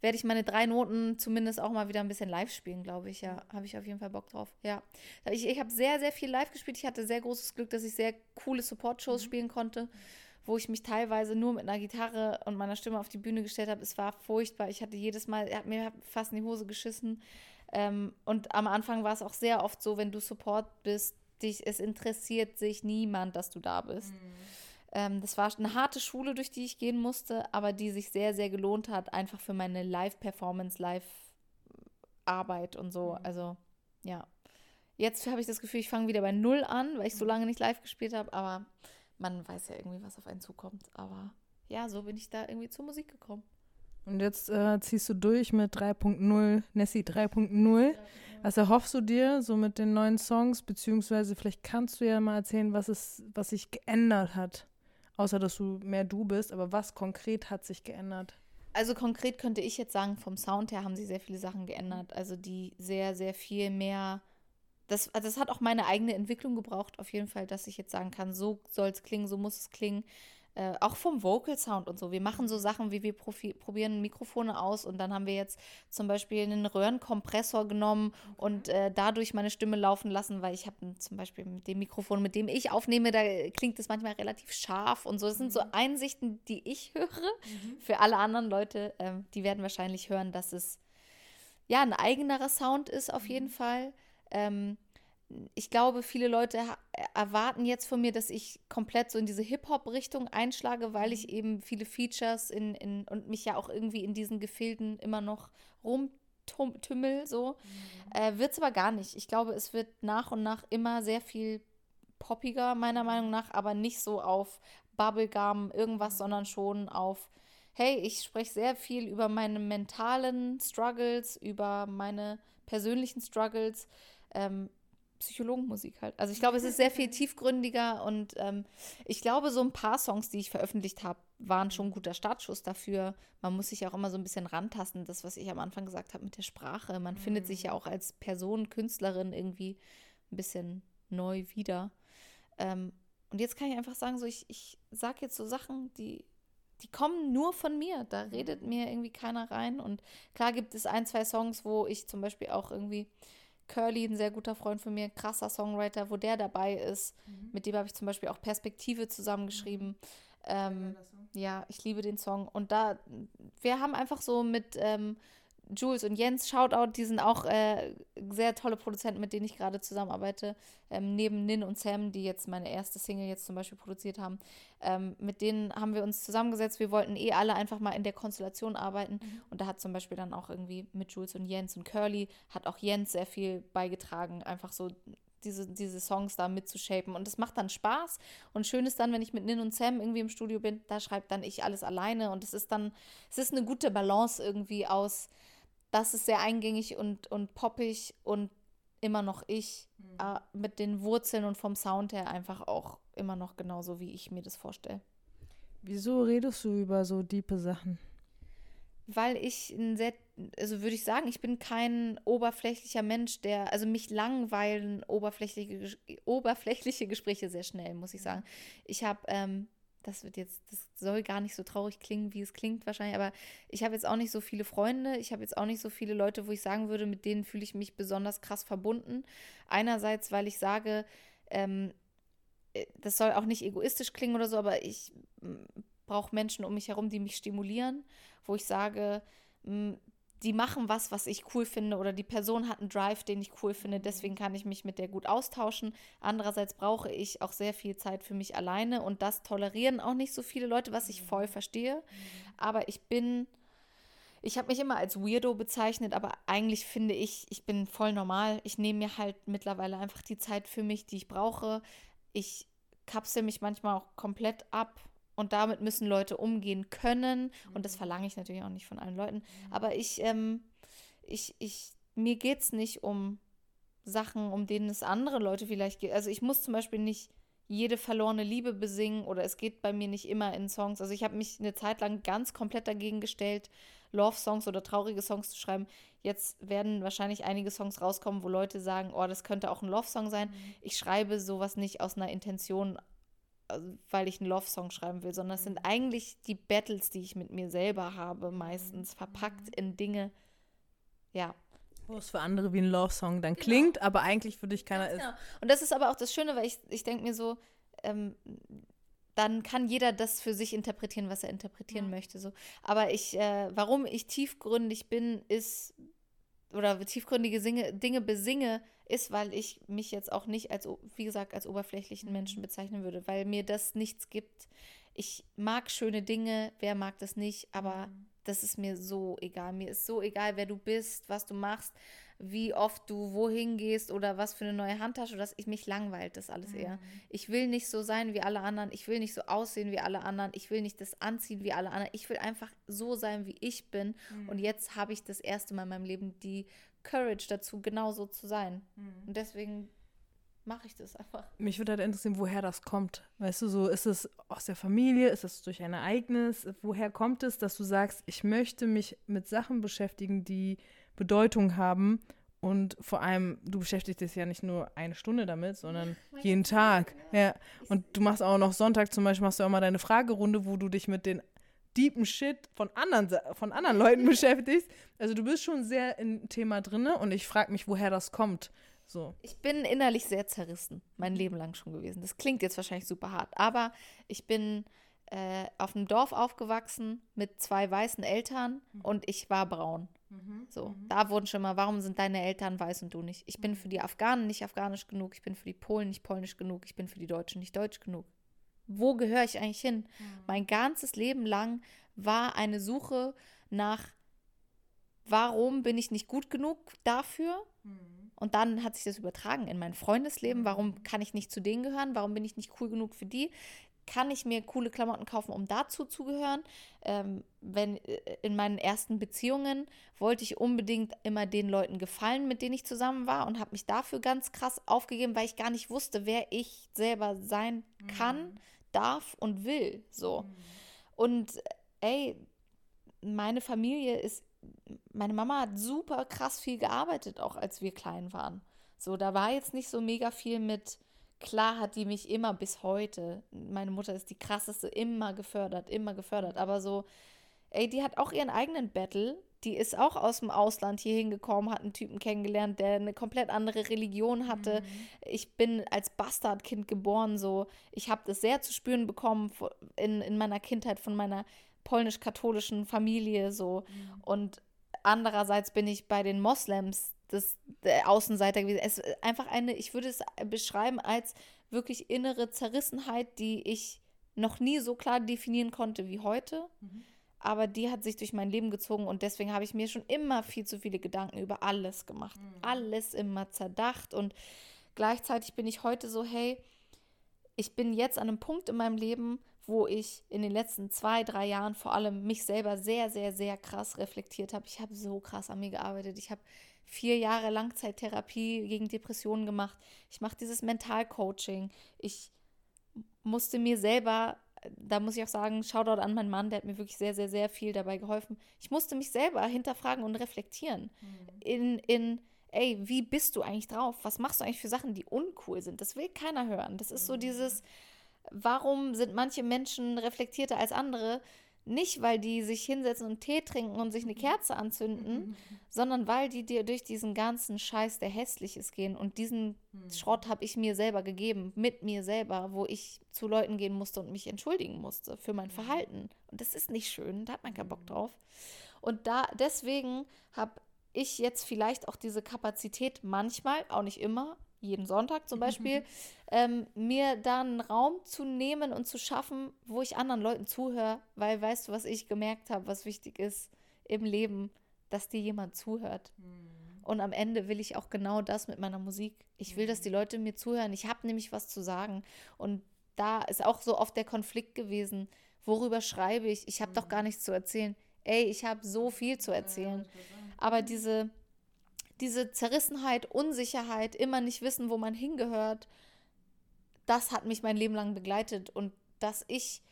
werde ich meine drei Noten zumindest auch mal wieder ein bisschen live spielen, glaube ich. Ja, habe ich auf jeden Fall Bock drauf. Ja. Ich, ich habe sehr, sehr viel live gespielt. Ich hatte sehr großes Glück, dass ich sehr coole Support-Shows spielen konnte, wo ich mich teilweise nur mit einer Gitarre und meiner Stimme auf die Bühne gestellt habe. Es war furchtbar. Ich hatte jedes Mal, er hat mir fast in die Hose geschissen. Ähm, und am Anfang war es auch sehr oft so, wenn du Support bist, dich, es interessiert sich niemand, dass du da bist. Ähm, das war eine harte Schule, durch die ich gehen musste, aber die sich sehr, sehr gelohnt hat, einfach für meine Live-Performance, Live-Arbeit und so. Also, ja. Jetzt habe ich das Gefühl, ich fange wieder bei Null an, weil ich so lange nicht live gespielt habe, aber man weiß ja irgendwie, was auf einen zukommt. Aber ja, so bin ich da irgendwie zur Musik gekommen. Und jetzt äh, ziehst du durch mit 3.0, Nessie 3.0. Was erhoffst du dir so mit den neuen Songs? Beziehungsweise vielleicht kannst du ja mal erzählen, was, es, was sich geändert hat. Außer, dass du mehr du bist, aber was konkret hat sich geändert? Also konkret könnte ich jetzt sagen, vom Sound her haben sie sehr viele Sachen geändert. Also die sehr, sehr viel mehr. Das, also das hat auch meine eigene Entwicklung gebraucht, auf jeden Fall, dass ich jetzt sagen kann, so soll es klingen, so muss es klingen. Äh, auch vom Vocal Sound und so. Wir machen so Sachen, wie wir probieren Mikrofone aus und dann haben wir jetzt zum Beispiel einen Röhrenkompressor genommen und äh, dadurch meine Stimme laufen lassen, weil ich habe zum Beispiel mit dem Mikrofon, mit dem ich aufnehme, da klingt es manchmal relativ scharf und so. Das sind so Einsichten, die ich höre. Für alle anderen Leute, ähm, die werden wahrscheinlich hören, dass es ja ein eigenerer Sound ist auf jeden Fall. Ähm, ich glaube, viele Leute ha- erwarten jetzt von mir, dass ich komplett so in diese Hip-Hop-Richtung einschlage, weil ich eben viele Features in, in, und mich ja auch irgendwie in diesen Gefilden immer noch Tümmel so. Äh, wird es aber gar nicht. Ich glaube, es wird nach und nach immer sehr viel poppiger, meiner Meinung nach, aber nicht so auf Bubblegum, irgendwas, sondern schon auf, hey, ich spreche sehr viel über meine mentalen Struggles, über meine persönlichen Struggles. Ähm, Psychologenmusik halt. Also ich glaube, es ist sehr viel tiefgründiger und ähm, ich glaube, so ein paar Songs, die ich veröffentlicht habe, waren schon ein guter Startschuss dafür. Man muss sich auch immer so ein bisschen rantasten, das, was ich am Anfang gesagt habe mit der Sprache. Man findet sich ja auch als Person, Künstlerin irgendwie ein bisschen neu wieder. Ähm, und jetzt kann ich einfach sagen, so ich, ich sage jetzt so Sachen, die, die kommen nur von mir. Da redet mir irgendwie keiner rein. Und klar gibt es ein, zwei Songs, wo ich zum Beispiel auch irgendwie Curly, ein sehr guter Freund von mir, krasser Songwriter, wo der dabei ist. Mit dem habe ich zum Beispiel auch Perspektive zusammengeschrieben. Ähm, ja, ich liebe den Song. Und da, wir haben einfach so mit ähm, Jules und Jens, Shoutout, die sind auch äh, sehr tolle Produzenten, mit denen ich gerade zusammenarbeite. Ähm, neben Nin und Sam, die jetzt meine erste Single jetzt zum Beispiel produziert haben. Ähm, mit denen haben wir uns zusammengesetzt. Wir wollten eh alle einfach mal in der Konstellation arbeiten. Und da hat zum Beispiel dann auch irgendwie mit Jules und Jens und Curly, hat auch Jens sehr viel beigetragen, einfach so diese, diese Songs da mitzushapen. Und das macht dann Spaß. Und schön ist dann, wenn ich mit Nin und Sam irgendwie im Studio bin, da schreibt dann ich alles alleine. Und es ist dann, es ist eine gute Balance irgendwie aus, das ist sehr eingängig und, und poppig und immer noch ich, äh, mit den Wurzeln und vom Sound her einfach auch immer noch genauso, wie ich mir das vorstelle. Wieso redest du über so diepe Sachen? Weil ich ein sehr, also würde ich sagen, ich bin kein oberflächlicher Mensch, der, also mich langweilen oberflächliche, oberflächliche Gespräche sehr schnell, muss ich sagen. Ich habe, ähm, das wird jetzt, das soll gar nicht so traurig klingen, wie es klingt wahrscheinlich, aber ich habe jetzt auch nicht so viele Freunde, ich habe jetzt auch nicht so viele Leute, wo ich sagen würde, mit denen fühle ich mich besonders krass verbunden. Einerseits, weil ich sage, ähm, äh, das soll auch nicht egoistisch klingen oder so, aber ich brauche Menschen um mich herum, die mich stimulieren, wo ich sage, m, die machen was, was ich cool finde oder die Person hat einen Drive, den ich cool finde, deswegen kann ich mich mit der gut austauschen. Andererseits brauche ich auch sehr viel Zeit für mich alleine und das tolerieren auch nicht so viele Leute, was ich voll verstehe. Aber ich bin, ich habe mich immer als Weirdo bezeichnet, aber eigentlich finde ich, ich bin voll normal. Ich nehme mir halt mittlerweile einfach die Zeit für mich, die ich brauche. Ich kapsel mich manchmal auch komplett ab und damit müssen Leute umgehen können. Und das verlange ich natürlich auch nicht von allen Leuten. Aber ich, ähm, ich, ich, mir geht es nicht um Sachen, um denen es andere Leute vielleicht geht. Also ich muss zum Beispiel nicht jede verlorene Liebe besingen oder es geht bei mir nicht immer in Songs. Also ich habe mich eine Zeit lang ganz komplett dagegen gestellt, Love-Songs oder traurige Songs zu schreiben. Jetzt werden wahrscheinlich einige Songs rauskommen, wo Leute sagen, oh, das könnte auch ein Love-Song sein. Ich schreibe sowas nicht aus einer Intention, weil ich einen Love-Song schreiben will, sondern es sind eigentlich die Battles, die ich mit mir selber habe, meistens verpackt in Dinge, ja, Wo es für andere wie ein Love-Song dann klingt, aber eigentlich für dich keiner ist. Genau. Und das ist aber auch das Schöne, weil ich, ich denke mir so, ähm, dann kann jeder das für sich interpretieren, was er interpretieren möchte. So. Aber ich, äh, warum ich tiefgründig bin, ist, oder tiefgründige Singe, Dinge besinge, ist, weil ich mich jetzt auch nicht als, wie gesagt, als oberflächlichen Menschen bezeichnen würde, weil mir das nichts gibt. Ich mag schöne Dinge, wer mag das nicht, aber das ist mir so egal. Mir ist so egal, wer du bist, was du machst, wie oft du wohin gehst oder was für eine neue Handtasche, dass ich mich langweilt das alles eher. Ich will nicht so sein wie alle anderen, ich will nicht so aussehen wie alle anderen, ich will nicht das anziehen wie alle anderen, ich will einfach so sein, wie ich bin. Und jetzt habe ich das erste Mal in meinem Leben die Courage dazu, genau so zu sein. Und deswegen mache ich das einfach. Mich würde halt interessieren, woher das kommt. Weißt du, so ist es aus der Familie, ist es durch ein Ereignis? Woher kommt es, dass du sagst, ich möchte mich mit Sachen beschäftigen, die Bedeutung haben? Und vor allem, du beschäftigst dich ja nicht nur eine Stunde damit, sondern jeden Tag. Ja. Und du machst auch noch Sonntag zum Beispiel, machst du auch mal deine Fragerunde, wo du dich mit den deepen Shit von anderen, von anderen Leuten beschäftigst. Also du bist schon sehr im Thema drinne und ich frage mich, woher das kommt. So. Ich bin innerlich sehr zerrissen, mein Leben lang schon gewesen. Das klingt jetzt wahrscheinlich super hart, aber ich bin äh, auf einem Dorf aufgewachsen mit zwei weißen Eltern und ich war braun. So, da wurden schon mal, warum sind deine Eltern weiß und du nicht? Ich bin für die Afghanen nicht afghanisch genug, ich bin für die Polen nicht polnisch genug, ich bin für die Deutschen nicht deutsch genug. Wo gehöre ich eigentlich hin? Mein ganzes Leben lang war eine Suche nach warum bin ich nicht gut genug dafür? Mhm. Und dann hat sich das übertragen in mein Freundesleben. Warum kann ich nicht zu denen gehören? Warum bin ich nicht cool genug für die? Kann ich mir coole Klamotten kaufen, um dazu zu gehören? Ähm, wenn äh, in meinen ersten Beziehungen wollte ich unbedingt immer den Leuten gefallen, mit denen ich zusammen war und habe mich dafür ganz krass aufgegeben, weil ich gar nicht wusste, wer ich selber sein kann, darf und will. So. Und ey, meine Familie ist, meine Mama hat super krass viel gearbeitet, auch als wir klein waren. So, da war jetzt nicht so mega viel mit, klar hat die mich immer bis heute, meine Mutter ist die krasseste, immer gefördert, immer gefördert, aber so, ey, die hat auch ihren eigenen Battle. Die ist auch aus dem Ausland hier hingekommen, hat einen Typen kennengelernt, der eine komplett andere Religion hatte. Ich bin als Bastardkind geboren, so. Ich habe das sehr zu spüren bekommen in, in meiner Kindheit von meiner polnisch-katholischen Familie, so. Und andererseits bin ich bei den Moslems das, der Außenseiter gewesen. Es ist einfach eine, ich würde es beschreiben als wirklich innere Zerrissenheit, die ich noch nie so klar definieren konnte wie heute. Aber die hat sich durch mein Leben gezogen und deswegen habe ich mir schon immer viel zu viele Gedanken über alles gemacht. Alles immer zerdacht und gleichzeitig bin ich heute so, hey, ich bin jetzt an einem Punkt in meinem Leben, wo ich in den letzten zwei, drei Jahren vor allem mich selber sehr, sehr, sehr krass reflektiert habe. Ich habe so krass an mir gearbeitet. Ich habe vier Jahre Langzeittherapie gegen Depressionen gemacht. Ich mache dieses Mentalcoaching. Ich musste mir selber, da muss ich auch sagen, Shoutout an meinen Mann, der hat mir wirklich sehr, sehr, sehr viel dabei geholfen. Ich musste mich selber hinterfragen und reflektieren. In, in, ey, wie bist du eigentlich drauf? Was machst du eigentlich für Sachen, die uncool sind? Das will keiner hören. Das ist so dieses, warum sind manche Menschen reflektierter als andere? Nicht, weil die sich hinsetzen und Tee trinken und sich eine Kerze anzünden, sondern weil die dir durch diesen ganzen Scheiß, der hässlich ist, gehen. Und diesen Schrott habe ich mir selber gegeben, mit mir selber, wo ich zu Leuten gehen musste und mich entschuldigen musste für mein Verhalten. Und das ist nicht schön, da hat man keinen Bock drauf. Und da deswegen habe ich jetzt vielleicht auch diese Kapazität manchmal, auch nicht immer, jeden Sonntag zum Beispiel, ähm, mir da einen Raum zu nehmen und zu schaffen, wo ich anderen Leuten zuhöre, weil weißt du, was ich gemerkt habe, was wichtig ist im Leben, dass dir jemand zuhört. Und am Ende will ich auch genau das mit meiner Musik. Ich will, dass die Leute mir zuhören. Ich habe nämlich was zu sagen. Und da ist auch so oft der Konflikt gewesen. Worüber schreibe ich? Ich habe doch gar nichts zu erzählen. Ey, ich habe so viel zu erzählen. Aber diese, diese Zerrissenheit, Unsicherheit, immer nicht wissen, wo man hingehört, das hat mich mein Leben lang begleitet. Und dass ich,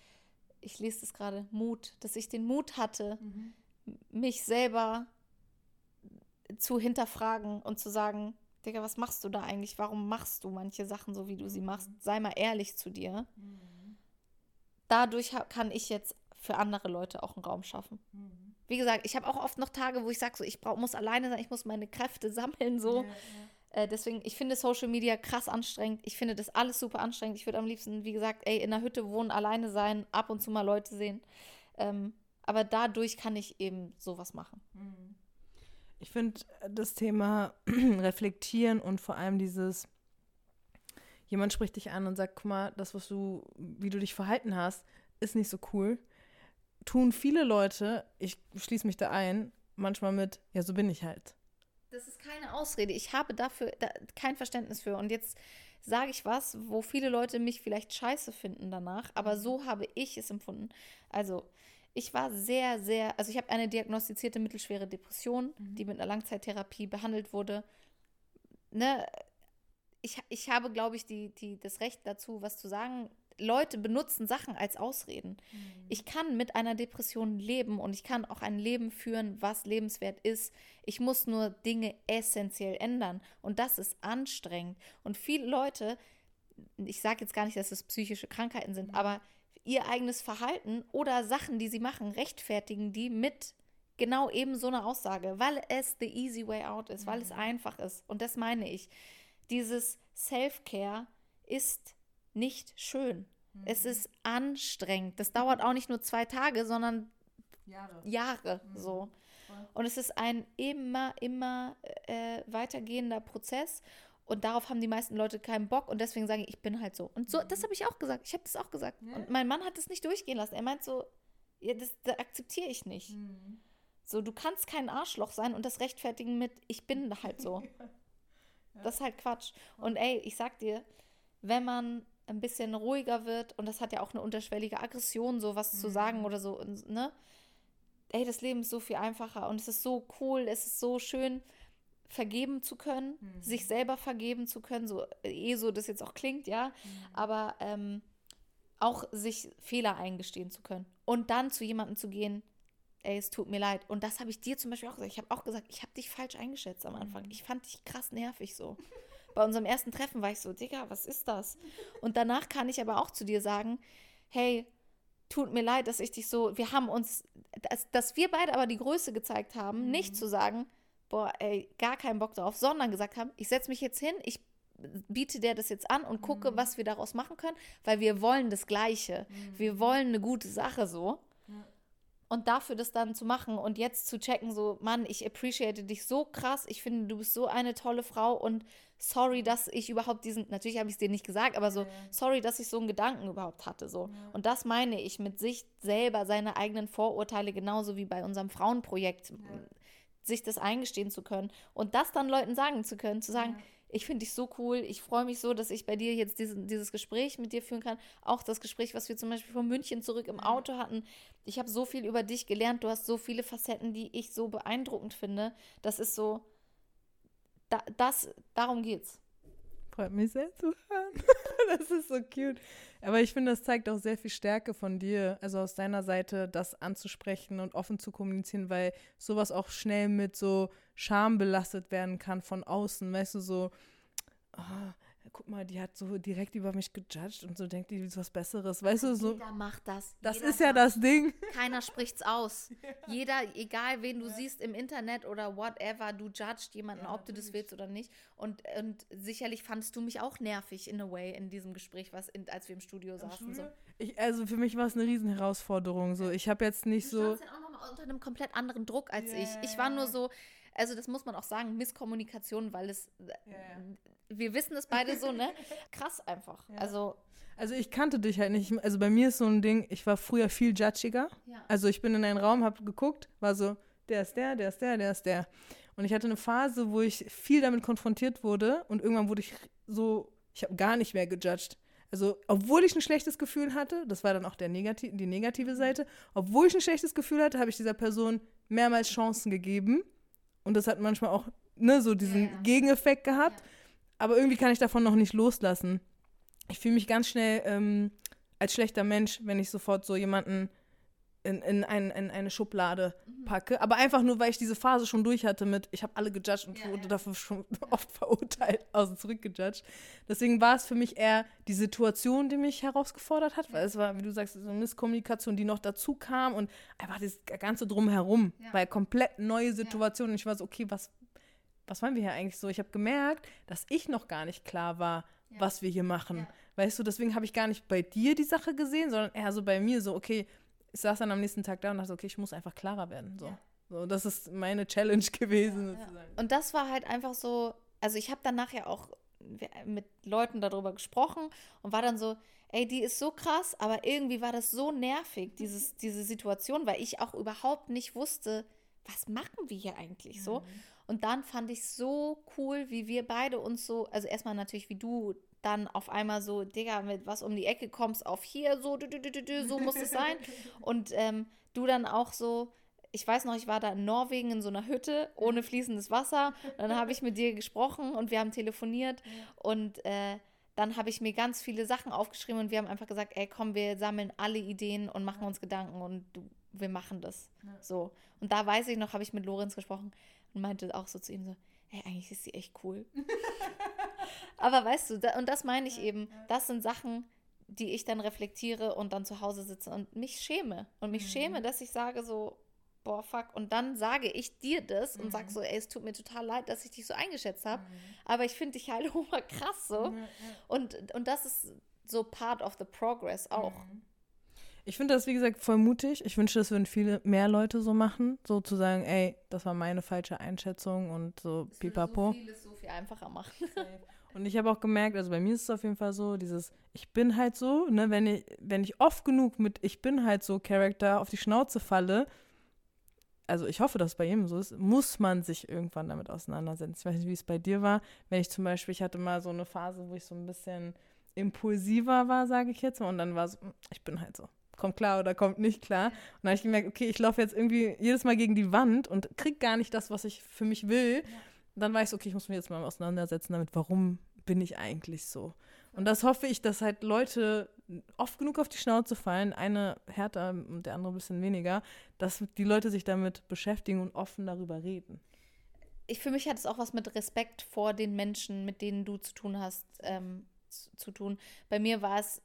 ich lese das gerade, Mut, dass ich den Mut hatte, mich selber zu hinterfragen und zu sagen, Digga, was machst du da eigentlich? Warum machst du manche Sachen so, wie du sie machst? Sei mal ehrlich zu dir. Dadurch ha- kann ich jetzt für andere Leute auch einen Raum schaffen. Wie gesagt, ich habe auch oft noch Tage, wo ich sage, so, ich brauch, muss alleine sein, ich muss meine Kräfte sammeln, so. Äh, deswegen, ich finde Social Media krass anstrengend. Ich finde das alles super anstrengend. Ich würde am liebsten, wie gesagt, ey, in der Hütte wohnen, alleine sein, ab und zu mal Leute sehen. Ähm, aber dadurch kann ich eben sowas machen. Ich finde das Thema reflektieren und vor allem dieses, jemand spricht dich an und sagt, guck mal, das, was du, wie du dich verhalten hast, ist nicht so cool. Tun viele Leute, ich schließe mich da ein, manchmal mit, ja, so bin ich halt. Das ist keine Ausrede. Ich habe dafür da, kein Verständnis für. Und jetzt sage ich was, wo viele Leute mich vielleicht scheiße finden danach, aber so habe ich es empfunden. Also, ich war sehr, sehr, also ich habe eine diagnostizierte mittelschwere Depression, die mit einer Langzeittherapie behandelt wurde. Ne? Ich, ich habe, glaube ich, die, die, das Recht dazu, was zu sagen. Leute benutzen Sachen als Ausreden. Ich kann mit einer Depression leben und ich kann auch ein Leben führen, was lebenswert ist. Ich muss nur Dinge essentiell ändern und das ist anstrengend. Und viele Leute, ich sage jetzt gar nicht, dass es psychische Krankheiten sind, aber ihr eigenes Verhalten oder Sachen, die sie machen, rechtfertigen die mit genau eben so einer Aussage, weil es the easy way out ist, weil es einfach ist. Und das meine ich. Dieses Self-Care ist nicht schön. Es ist anstrengend. Das dauert auch nicht nur zwei Tage, sondern Jahre. Jahre so. Und es ist ein immer, immer äh, weitergehender Prozess. Und darauf haben die meisten Leute keinen Bock und deswegen sagen, ich bin halt so. Und so, das habe ich auch gesagt. Ich habe das auch gesagt. Und mein Mann hat es nicht durchgehen lassen. Er meint so, ja, das, das akzeptiere ich nicht. So, du kannst kein Arschloch sein und das rechtfertigen mit, ich bin halt so. Das ist halt Quatsch. Und ey, ich sag dir, wenn man ein bisschen ruhiger wird, und das hat ja auch eine unterschwellige Aggression, so was zu sagen oder so, ne? Ey, das Leben ist so viel einfacher und es ist so cool, es ist so schön, vergeben zu können, sich selber vergeben zu können, so eh so das jetzt auch klingt, ja, aber ähm, auch sich Fehler eingestehen zu können und dann zu jemandem zu gehen, ey, es tut mir leid. Und das habe ich dir zum Beispiel auch gesagt. Ich habe auch gesagt, ich habe dich falsch eingeschätzt am Anfang. Ich fand dich krass nervig so. Bei unserem ersten Treffen war ich so, Digga, was ist das? Und danach kann ich aber auch zu dir sagen, hey, tut mir leid, dass ich dich so, wir haben uns, dass, dass wir beide aber die Größe gezeigt haben, nicht zu sagen, boah, ey, gar keinen Bock drauf, sondern gesagt haben, ich setze mich jetzt hin, ich biete dir das jetzt an und gucke, was wir daraus machen können, weil wir wollen das Gleiche. Wir wollen eine gute Sache so. Und dafür das dann zu machen und jetzt zu checken, so, Mann, ich appreciate dich so krass, ich finde, du bist so eine tolle Frau und sorry, dass ich überhaupt diesen, natürlich habe ich es dir nicht gesagt, aber so, sorry, dass ich so einen Gedanken überhaupt hatte, so. Und das meine ich mit sich selber, seine eigenen Vorurteile, genauso wie bei unserem Frauenprojekt, sich das eingestehen zu können und das dann Leuten sagen zu können, zu sagen, ich finde dich so cool, ich freue mich so, dass ich bei dir jetzt diesen, dieses Gespräch mit dir führen kann. Auch das Gespräch, was wir zum Beispiel von München zurück im Auto hatten. Ich habe so viel über dich gelernt, du hast so viele Facetten, die ich so beeindruckend finde. Das ist so, da, das, darum geht's. Freut mich sehr zu hören. das ist so cute. Aber ich finde, das zeigt auch sehr viel Stärke von dir, also aus deiner Seite, das anzusprechen und offen zu kommunizieren, weil sowas auch schnell mit so Scham belastet werden kann von außen. Weißt du, so, ah, guck mal, die hat so direkt über mich gejudged und so denkt die, was Besseres. Weißt du, so, Jeder macht das. das ist ja das Ding. Keiner spricht's aus. Jeder, egal wen du siehst im Internet oder whatever, du judgst jemanden, ob du das willst oder nicht. Und, und sicherlich fandst du mich auch nervig in a way in diesem Gespräch, was in, als wir im Studio saßen. So. Ich, also für mich war es eine riesen Herausforderung. So, ich habe jetzt nicht Du so. ja auch nochmal unter einem komplett anderen Druck als Ja, ich. Ich war nur so, also das muss man auch sagen, Misskommunikation, weil es, wir wissen es beide so, ne? Krass einfach. Also, Also ich kannte dich halt nicht. Also bei mir ist so ein Ding, ich war früher viel judgiger. Ja. Also ich bin in einen Raum, habe geguckt, war so, der ist der, der ist der, der ist der. Und ich hatte eine Phase, wo ich viel damit konfrontiert wurde und irgendwann wurde ich so, ich habe gar nicht mehr gejudged. Also, obwohl ich ein schlechtes Gefühl hatte, das war dann auch der negati die negative Seite, obwohl ich ein schlechtes Gefühl hatte, habe ich dieser Person mehrmals Chancen gegeben. Und das hat manchmal auch ne, so diesen Ja, ja. Gegeneffekt gehabt. Aber irgendwie kann ich davon noch nicht loslassen. Ich fühle mich ganz schnell ähm, als schlechter Mensch, wenn ich sofort so jemanden in, in, ein, in eine Schublade Mhm. packe. Aber einfach nur, weil ich diese Phase schon durch hatte mit, ich habe alle gejudged und Ja, wurde ja. dafür schon oft verurteilt, also zurückgejudged. Deswegen war es für mich eher die Situation, die mich herausgefordert hat, weil es war, wie du sagst, so eine Misskommunikation, die noch dazu kam und einfach das ganze Drumherum, Ja. weil komplett neue Situation. Und ich war so, okay, was, was wollen wir hier eigentlich so? Ich habe gemerkt, dass ich noch gar nicht klar war, was wir hier machen. Weißt du, deswegen habe ich gar nicht bei dir die Sache gesehen, sondern eher so bei mir, so, okay, ich saß dann am nächsten Tag da und dachte, okay, ich muss einfach klarer werden. So, Ja. so das ist meine Challenge gewesen. Ja. sozusagen. Und das war halt einfach so, also ich habe dann nachher auch mit Leuten darüber gesprochen und war dann so, ey, die ist so krass, aber irgendwie war das so nervig, dieses, diese Situation, weil ich auch überhaupt nicht wusste, was machen wir hier eigentlich so. Und dann fand ich so cool, wie wir beide uns so, also erstmal natürlich, wie du dann auf einmal so, Digga, mit was um die Ecke kommst, auf hier, so, dü, dü, dü, so muss es sein. Und ähm, du dann auch so, ich weiß noch, ich war da in Norwegen in so einer Hütte ohne fließendes Wasser. Dann habe ich mit dir gesprochen und wir haben telefoniert und äh, dann habe ich mir ganz viele Sachen aufgeschrieben und wir haben einfach gesagt, ey, komm, wir sammeln alle Ideen und machen uns Gedanken und du, wir machen das. So. Und da weiß ich noch, habe ich mit Lorenz gesprochen und meinte auch so zu ihm so, ey, eigentlich ist sie echt cool. Aber weißt du, da, und das meine ich eben, das sind Sachen, die ich dann reflektiere und dann zu Hause sitze und mich schäme. Und mich schäme, dass ich sage so, boah, fuck. Und dann sage ich dir das und sag so, ey, es tut mir total leid, dass ich dich so eingeschätzt habe. Aber ich finde dich halt hoher krass so. Und, und das ist so part of the progress auch. Ich finde das, wie gesagt, voll mutig. Ich wünsche, das würden viele mehr Leute so machen. So zu sagen, ey, das war meine falsche Einschätzung und so pipapo. So vieles so viel einfacher machen. Und ich habe auch gemerkt, also bei mir ist es auf jeden Fall so, dieses Ich bin halt so, ne, wenn ich, wenn ich oft genug mit Ich bin halt so Charakter auf die Schnauze falle, also ich hoffe, dass es bei jedem so ist, muss man sich irgendwann damit auseinandersetzen. Ich weiß nicht, wie es bei dir war. Wenn ich zum Beispiel, ich hatte mal so eine Phase, wo ich so ein bisschen impulsiver war, sage ich jetzt mal, und dann war so, hm, ich bin halt so, kommt klar oder kommt nicht klar. Und dann habe ich gemerkt, okay, ich laufe jetzt irgendwie jedes Mal gegen die Wand und krieg gar nicht das, was ich für mich will. Dann weiß ich, okay, ich muss mich jetzt mal auseinandersetzen damit, warum bin ich eigentlich so. Und das hoffe ich, dass halt Leute oft genug auf die Schnauze fallen, eine härter und der andere ein bisschen weniger, dass die Leute sich damit beschäftigen und offen darüber reden. ich für mich hat es auch was mit Respekt vor den Menschen, mit denen du zu tun hast, ähm, zu, zu tun. Bei mir war es,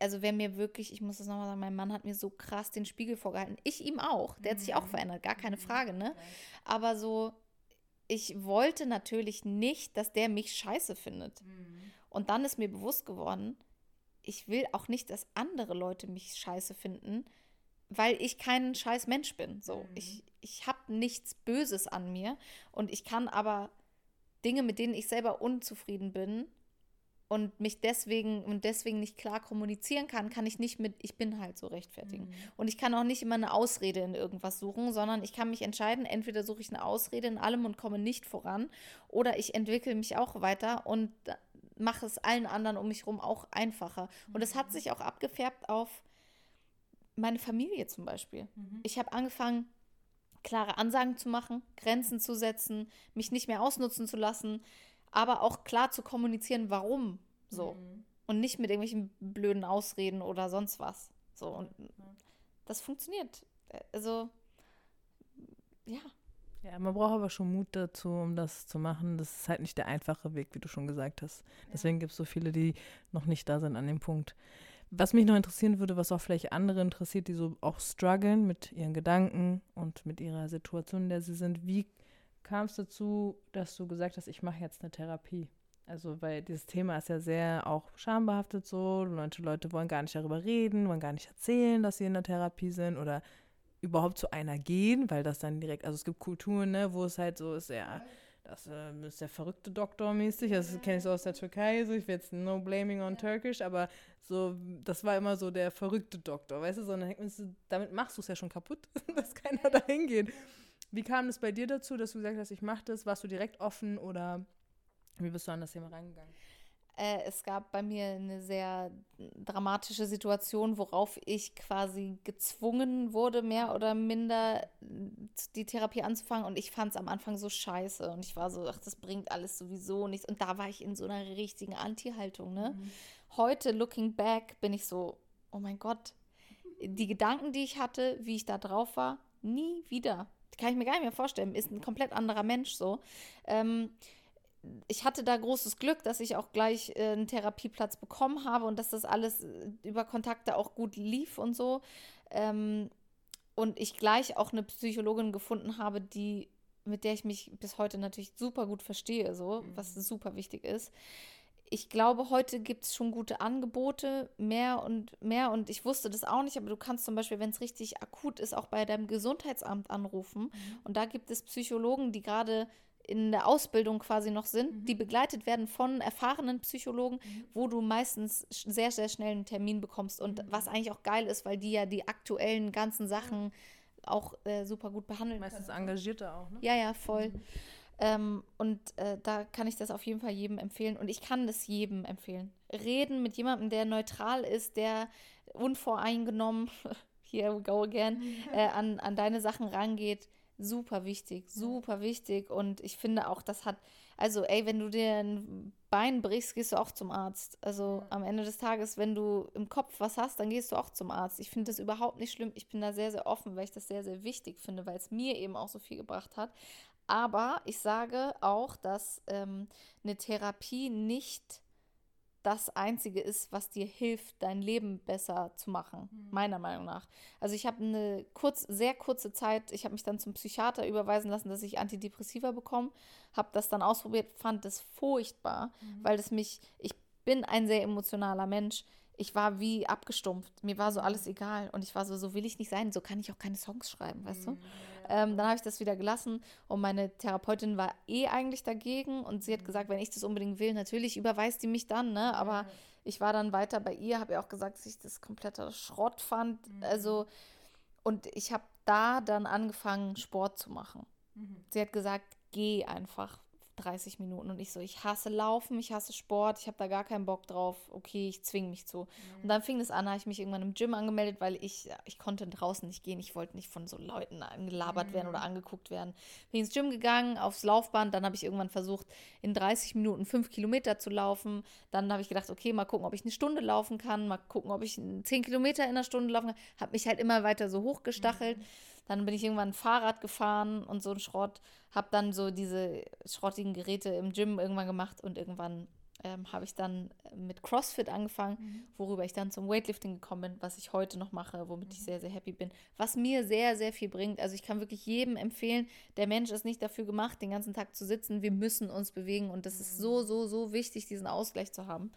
also wer mir wirklich, ich muss das nochmal sagen, mein Mann hat mir so krass den Spiegel vorgehalten. Ich ihm auch. Der hat sich auch verändert, gar keine Frage, ne? Aber so, ich wollte natürlich nicht, dass der mich scheiße findet. Und dann ist mir bewusst geworden, ich will auch nicht, dass andere Leute mich scheiße finden, weil ich kein scheiß Mensch bin. So, ich, ich habe nichts Böses an mir und ich kann aber Dinge, mit denen ich selber unzufrieden bin und mich deswegen und deswegen nicht klar kommunizieren kann, kann ich nicht mit ich bin halt so rechtfertigen. Und ich kann auch nicht immer eine Ausrede in irgendwas suchen, sondern ich kann mich entscheiden, entweder suche ich eine Ausrede in allem und komme nicht voran oder ich entwickle mich auch weiter und mache es allen anderen um mich herum auch einfacher. Und es hat sich auch abgefärbt auf meine Familie zum Beispiel. Ich habe angefangen, klare Ansagen zu machen, Grenzen zu setzen, mich nicht mehr ausnutzen zu lassen, aber auch klar zu kommunizieren, warum so. Und nicht mit irgendwelchen blöden Ausreden oder sonst was. So, und das funktioniert. Also, ja. Ja, man braucht aber schon Mut dazu, um das zu machen. Das ist halt nicht der einfache Weg, wie du schon gesagt hast. Deswegen gibt es so viele, die noch nicht da sind an dem Punkt. Was mich noch interessieren würde, was auch vielleicht andere interessiert, die so auch strugglen mit ihren Gedanken und mit ihrer Situation, in der sie sind. Wie kam es dazu, dass du gesagt hast, ich mache jetzt eine Therapie? Also, weil dieses Thema ist ja sehr auch schambehaftet so. Manche Leute wollen gar nicht darüber reden, wollen gar nicht erzählen, dass sie in der Therapie sind oder überhaupt zu einer gehen, weil das dann direkt, also es gibt Kulturen, ne, wo es halt so ist, ja, das äh, ist der verrückte Doktor mäßig, das kenne ich so aus der Türkei, so ich will jetzt no blaming on Turkish, aber so, das war immer so der verrückte Doktor, weißt du, sondern damit machst du es ja schon kaputt, dass keiner da hingeht. Wie kam es bei dir dazu, dass du gesagt hast, ich mache das? Warst du direkt offen oder wie bist du an das Thema reingegangen? Äh, es gab bei mir eine sehr dramatische Situation, worauf ich quasi gezwungen wurde, mehr oder minder die Therapie anzufangen. Und ich fand es am Anfang so scheiße. Und ich war so, ach, das bringt alles sowieso nichts. Und da war ich in so einer richtigen Anti-Haltung. Ne? Heute, looking back, bin ich so, oh mein Gott, die Gedanken, die ich hatte, wie ich da drauf war, nie wieder. Kann ich mir gar nicht mehr vorstellen. Ist ein komplett anderer Mensch so. Ähm, ich hatte da großes Glück, dass ich auch gleich äh, einen Therapieplatz bekommen habe und dass das alles äh, über Kontakte auch gut lief und so. Ähm, und ich gleich auch eine Psychologin gefunden habe, die, mit der ich mich bis heute natürlich super gut verstehe, so, was super wichtig ist. Ich glaube, heute gibt es schon gute Angebote, mehr und mehr. Und ich wusste das auch nicht, aber du kannst zum Beispiel, wenn es richtig akut ist, auch bei deinem Gesundheitsamt anrufen. Und da gibt es Psychologen, die gerade in der Ausbildung quasi noch sind, die begleitet werden von erfahrenen Psychologen, wo du meistens sehr, sehr schnell einen Termin bekommst. Und was eigentlich auch geil ist, weil die ja die aktuellen ganzen Sachen auch äh, super gut behandeln Meistens können. Engagierte auch, ne? Ja, ja, voll. Ähm, und äh, da kann ich das auf jeden Fall jedem empfehlen. Und ich kann das jedem empfehlen. Reden mit jemandem, der neutral ist, der unvoreingenommen, here we go again, äh, an, an deine Sachen rangeht. Super wichtig, super wichtig. Und ich finde auch, das hat, also ey, wenn du dir ein Bein brichst, gehst du auch zum Arzt. Also am Ende des Tages, wenn du im Kopf was hast, dann gehst du auch zum Arzt. Ich finde das überhaupt nicht schlimm. Ich bin da sehr, sehr offen, weil ich das sehr, sehr wichtig finde, weil es mir eben auch so viel gebracht hat. Aber ich sage auch, dass ähm, eine Therapie nicht das Einzige ist, was dir hilft, dein Leben besser zu machen, meiner Meinung nach. Also ich habe eine kurz, sehr kurze Zeit, ich habe mich dann zum Psychiater überweisen lassen, dass ich Antidepressiva bekomme, habe das dann ausprobiert, fand das furchtbar, weil das mich, ich bin ein sehr emotionaler Mensch. Ich war wie abgestumpft. Mir war so alles egal. Und ich war so, so will ich nicht sein. So kann ich auch keine Songs schreiben, weißt du? Ähm, dann habe ich das wieder gelassen und meine Therapeutin war eh eigentlich dagegen und sie hat gesagt, wenn ich das unbedingt will, natürlich überweist die mich dann, ne? Aber ich war dann weiter bei ihr, habe ihr auch gesagt, dass ich das kompletter Schrott fand. Also, und ich habe da dann angefangen, Sport zu machen. Sie hat gesagt, geh einfach 30 Minuten. Und ich so, ich hasse Laufen, ich hasse Sport, ich habe da gar keinen Bock drauf. Okay, ich zwinge mich zu. Und dann fing es an, habe ich mich irgendwann im Gym angemeldet, weil ich, ich konnte draußen nicht gehen. Ich wollte nicht von so Leuten angelabert werden oder angeguckt werden. Bin ins Gym gegangen, aufs Laufband. Dann habe ich irgendwann versucht, in 30 Minuten fünf Kilometer zu laufen. Dann habe ich gedacht, okay, mal gucken, ob ich eine Stunde laufen kann. Mal gucken, ob ich 10 Kilometer in einer Stunde laufen kann. Habe mich halt immer weiter so hochgestachelt. Dann bin ich irgendwann Fahrrad gefahren und so ein Schrott. Habe dann so diese schrottigen Geräte im Gym irgendwann gemacht und irgendwann ähm, habe ich dann mit CrossFit angefangen, worüber ich dann zum Weightlifting gekommen bin, was ich heute noch mache, womit ich sehr, sehr happy bin. Was mir sehr, sehr viel bringt. Also ich kann wirklich jedem empfehlen, der Mensch ist nicht dafür gemacht, den ganzen Tag zu sitzen. Wir müssen uns bewegen und das ist so, so, so wichtig, diesen Ausgleich zu haben.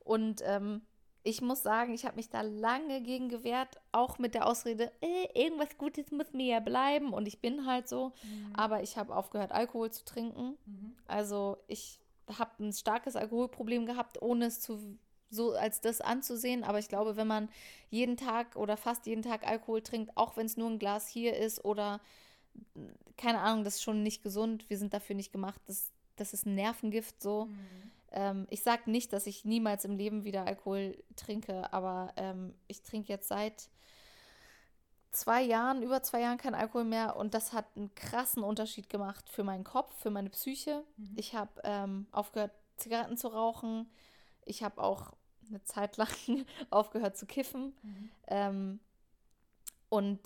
Und ähm, ich muss sagen, ich habe mich da lange gegen gewehrt, auch mit der Ausrede, äh, irgendwas Gutes muss mir ja bleiben und ich bin halt so. Aber ich habe aufgehört, Alkohol zu trinken. Also ich habe ein starkes Alkoholproblem gehabt, ohne es zu so als das anzusehen. Aber ich glaube, wenn man jeden Tag oder fast jeden Tag Alkohol trinkt, auch wenn es nur ein Glas hier ist oder keine Ahnung, das ist schon nicht gesund. Wir sind dafür nicht gemacht. Das, das ist ein Nervengift so. Ähm, ich sage nicht, dass ich niemals im Leben wieder Alkohol trinke, aber ähm, ich trinke jetzt seit zwei Jahren, über zwei Jahren kein Alkohol mehr und das hat einen krassen Unterschied gemacht für meinen Kopf, für meine Psyche. Ich habe ähm, aufgehört, Zigaretten zu rauchen. Ich habe auch eine Zeit lang aufgehört zu kiffen. Ähm, und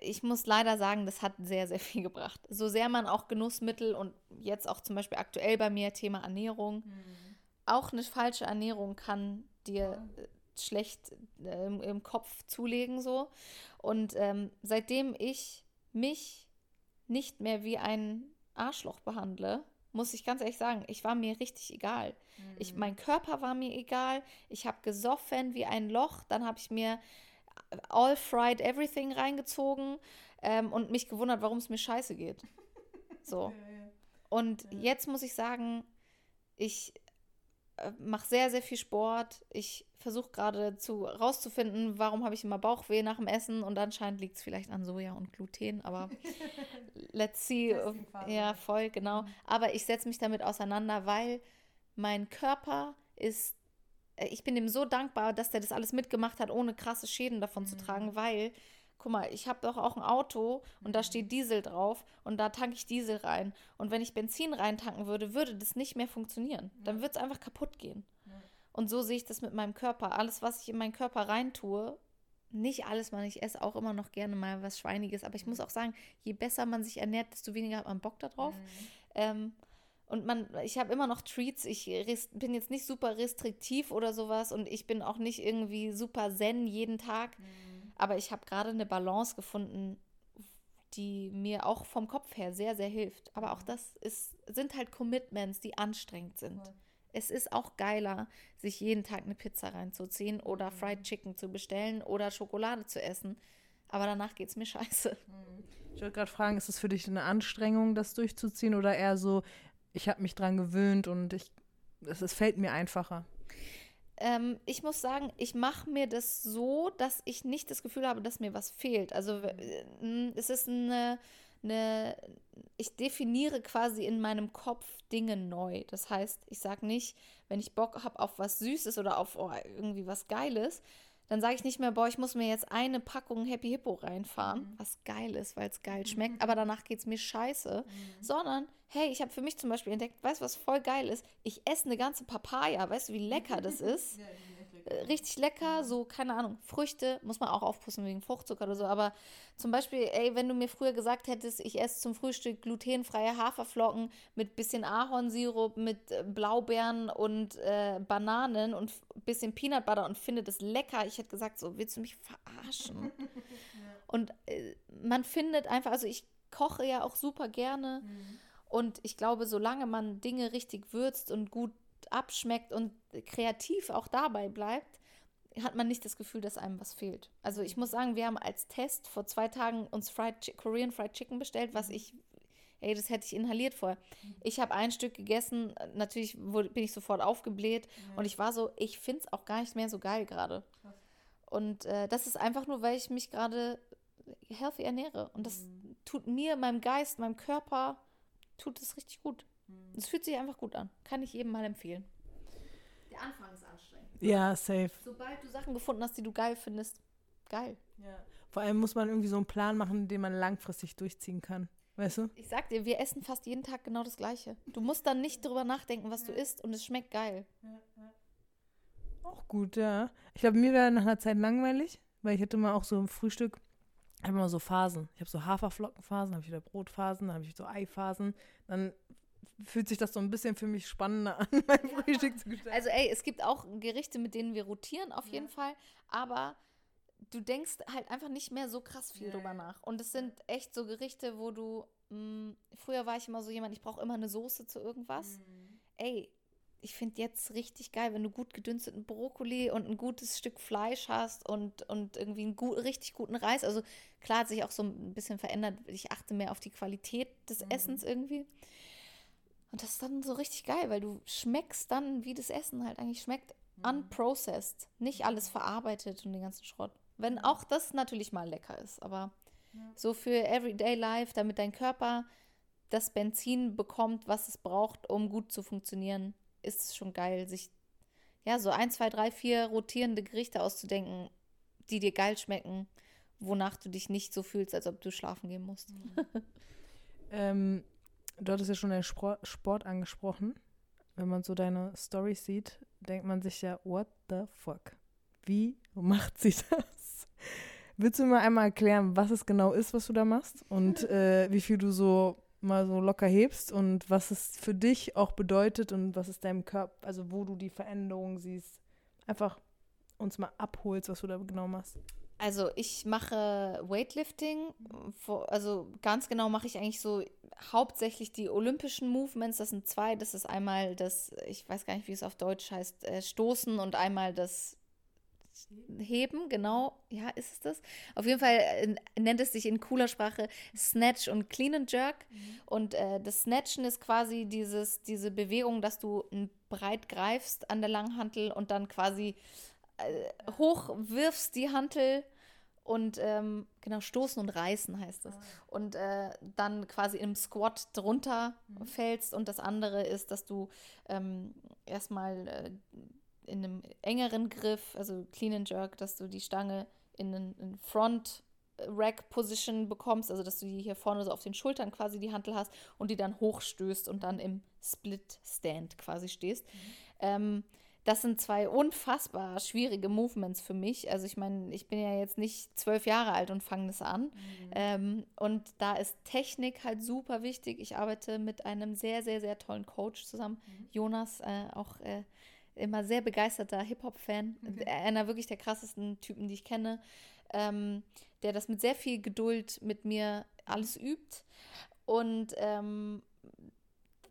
ich muss leider sagen, das hat sehr, sehr viel gebracht. So sehr man auch Genussmittel und jetzt auch zum Beispiel aktuell bei mir Thema Ernährung, auch eine falsche Ernährung kann dir äh, schlecht äh, im, im Kopf zulegen so. Und ähm, seitdem ich mich nicht mehr wie ein Arschloch behandle, muss ich ganz ehrlich sagen, ich war mir richtig egal. Ich, mein Körper war mir egal. Ich habe gesoffen wie ein Loch. Dann habe ich mir All Fried Everything reingezogen ähm, und mich gewundert, warum es mir scheiße geht. So. Und jetzt muss ich sagen, ich äh, mache sehr, sehr viel Sport. Ich versuche gerade zu rauszufinden, warum habe ich immer Bauchweh nach dem Essen und anscheinend liegt es vielleicht an Soja und Gluten, aber let's see. Testing-Phase. Ja, voll, genau. Aber ich setze mich damit auseinander, weil mein Körper ist, ich bin ihm so dankbar, dass der das alles mitgemacht hat, ohne krasse Schäden davon zu tragen, weil, guck mal, ich habe doch auch ein Auto und da steht Diesel drauf und da tanke ich Diesel rein. Und wenn ich Benzin reintanken würde, würde das nicht mehr funktionieren. Dann würde es einfach kaputt gehen. Und so sehe ich das mit meinem Körper. Alles, was ich in meinen Körper reintue, nicht alles, man, ich esse auch immer noch gerne mal was Schweiniges, aber ich muss auch sagen, je besser man sich ernährt, desto weniger hat man Bock darauf. Ähm, und man, ich habe immer noch Treats. Ich bin jetzt nicht super restriktiv oder sowas und ich bin auch nicht irgendwie super zen jeden Tag. Aber ich habe gerade eine Balance gefunden, die mir auch vom Kopf her sehr, sehr hilft. Aber auch das ist, sind halt Commitments, die anstrengend sind. Es ist auch geiler, sich jeden Tag eine Pizza reinzuziehen oder Fried Chicken zu bestellen oder Schokolade zu essen. Aber danach geht es mir scheiße. Ich wollte gerade fragen, ist es für dich eine Anstrengung, das durchzuziehen oder eher so, ich habe mich dran gewöhnt und ich, es, es fällt mir einfacher? Ähm, ich muss sagen, ich mache mir das so, dass ich nicht das Gefühl habe, dass mir was fehlt. Also äh, es ist eine, eine, ich definiere quasi in meinem Kopf Dinge neu. Das heißt, ich sage nicht, wenn ich Bock habe auf was Süßes oder auf oh, irgendwie was Geiles, dann sage ich nicht mehr, boah, ich muss mir jetzt eine Packung Happy Hippo reinfahren, was geil ist, weil es geil schmeckt, aber danach geht es mir scheiße. Sondern, hey, ich habe für mich zum Beispiel entdeckt, weißt du, was voll geil ist? Ich esse eine ganze Papaya, weißt du, wie lecker das ist? Äh, Richtig lecker, so, keine Ahnung, Früchte, muss man auch aufpassen wegen Fruchtzucker oder so, aber zum Beispiel, ey, wenn du mir früher gesagt hättest, ich esse zum Frühstück glutenfreie Haferflocken mit bisschen Ahornsirup, mit äh, Blaubeeren und äh, Bananen und bisschen Peanut Butter und finde das lecker, ich hätte gesagt, so, willst du mich verarschen? Und äh, man findet einfach, also ich koche ja auch super gerne und ich glaube, solange man Dinge richtig würzt und gut abschmeckt und kreativ auch dabei bleibt, hat man nicht das Gefühl, dass einem was fehlt. Also ich muss sagen, wir haben als Test vor zwei Tagen uns Fried Korean Fried Chicken bestellt, was ich, ey, das hätte ich inhaliert vorher. Ich habe ein Stück gegessen, natürlich wurde, bin ich sofort aufgebläht und ich war so, ich finde es auch gar nicht mehr so geil gerade. Und äh, das ist einfach nur, weil ich mich gerade healthy ernähre. Und das tut mir, meinem Geist, meinem Körper, tut es richtig gut. Es fühlt sich einfach gut an. Kann ich jedem mal empfehlen. Der Anfang ist anstrengend. Ja, safe. Sobald du Sachen gefunden hast, die du geil findest, geil. Vor allem muss man irgendwie so einen Plan machen, den man langfristig durchziehen kann. Weißt du? Ich sag dir, wir essen fast jeden Tag genau das Gleiche. Du musst dann nicht drüber nachdenken, was du isst und es schmeckt geil. Auch gut, ja. Ich glaube, mir wäre nach einer Zeit langweilig, weil ich hätte mal auch so im Frühstück ich habe immer so Phasen. Ich habe so Haferflockenphasen, habe ich wieder Brotphasen, dann habe ich so Eiphasen. Dann fühlt sich das so ein bisschen für mich spannender an, mein Frühstück zu gestalten. Also ey, es gibt auch Gerichte, mit denen wir rotieren, auf jeden Fall. Aber du denkst halt einfach nicht mehr so krass viel Ja, drüber ja. nach. Und es sind echt so Gerichte, wo du, mh, früher war ich immer so jemand, ich brauche immer eine Soße zu irgendwas. Mhm. Ey, ich finde jetzt richtig geil, wenn du gut gedünsteten Brokkoli und ein gutes Stück Fleisch hast und, und irgendwie einen gut, richtig guten Reis. Also klar hat sich auch so ein bisschen verändert. Ich achte mehr auf die Qualität des Mhm. Essens irgendwie. Und das ist dann so richtig geil, weil du schmeckst dann, wie das Essen halt eigentlich schmeckt, Mhm. unprocessed. Nicht alles verarbeitet und den ganzen Schrott. Wenn auch das natürlich mal lecker ist, aber so für Everyday Life, damit dein Körper das Benzin bekommt, was es braucht, um gut zu funktionieren, ist es schon geil, sich ja so ein, zwei, drei, vier rotierende Gerichte auszudenken, die dir geil schmecken, wonach du dich nicht so fühlst, als ob du schlafen gehen musst. Ähm, du hattest ja schon den Sport angesprochen. Wenn man so deine Stories sieht, denkt man sich ja, what the fuck? Wie macht sie das? Willst du mir mal einmal erklären, was es genau ist, was du da machst? Und äh, wie viel du so mal so locker hebst und was es für dich auch bedeutet und was es deinem Körper, also wo du die Veränderungen siehst. Einfach uns mal abholst, was du da genau machst. Also ich mache Weightlifting, also ganz genau mache ich eigentlich so hauptsächlich die olympischen Movements, das sind zwei, das ist einmal das, ich weiß gar nicht, wie es auf Deutsch heißt, äh, Stoßen und einmal das Heben, genau, ja, ist es das? Auf jeden Fall äh, nennt es sich in cooler Sprache Snatch und Clean and Jerk. Und äh, das Snatchen ist quasi dieses, diese Bewegung, dass du breit greifst an der Langhantel und dann quasi äh, hochwirfst die Hantel und ähm, genau stoßen und reißen heißt es. Und äh, dann quasi im Squat drunter fällst und das andere ist, dass du ähm, erstmal äh, in einem engeren Griff, also Clean and Jerk, dass du die Stange in einen in Front Rack Position bekommst, also dass du die hier vorne so auf den Schultern quasi die Hantel hast und die dann hochstößt und dann im Split Stand quasi stehst. Ähm, das sind zwei unfassbar schwierige Movements für mich. Also ich meine, ich bin ja jetzt nicht zwölf Jahre alt und fange das an. Ähm, und da ist Technik halt super wichtig. Ich arbeite mit einem sehr, sehr, sehr tollen Coach zusammen. Jonas, äh, auch äh, immer sehr begeisterter Hip-Hop-Fan. Einer wirklich der krassesten Typen, die ich kenne. Ähm, der das mit sehr viel Geduld mit mir alles übt. Und ähm,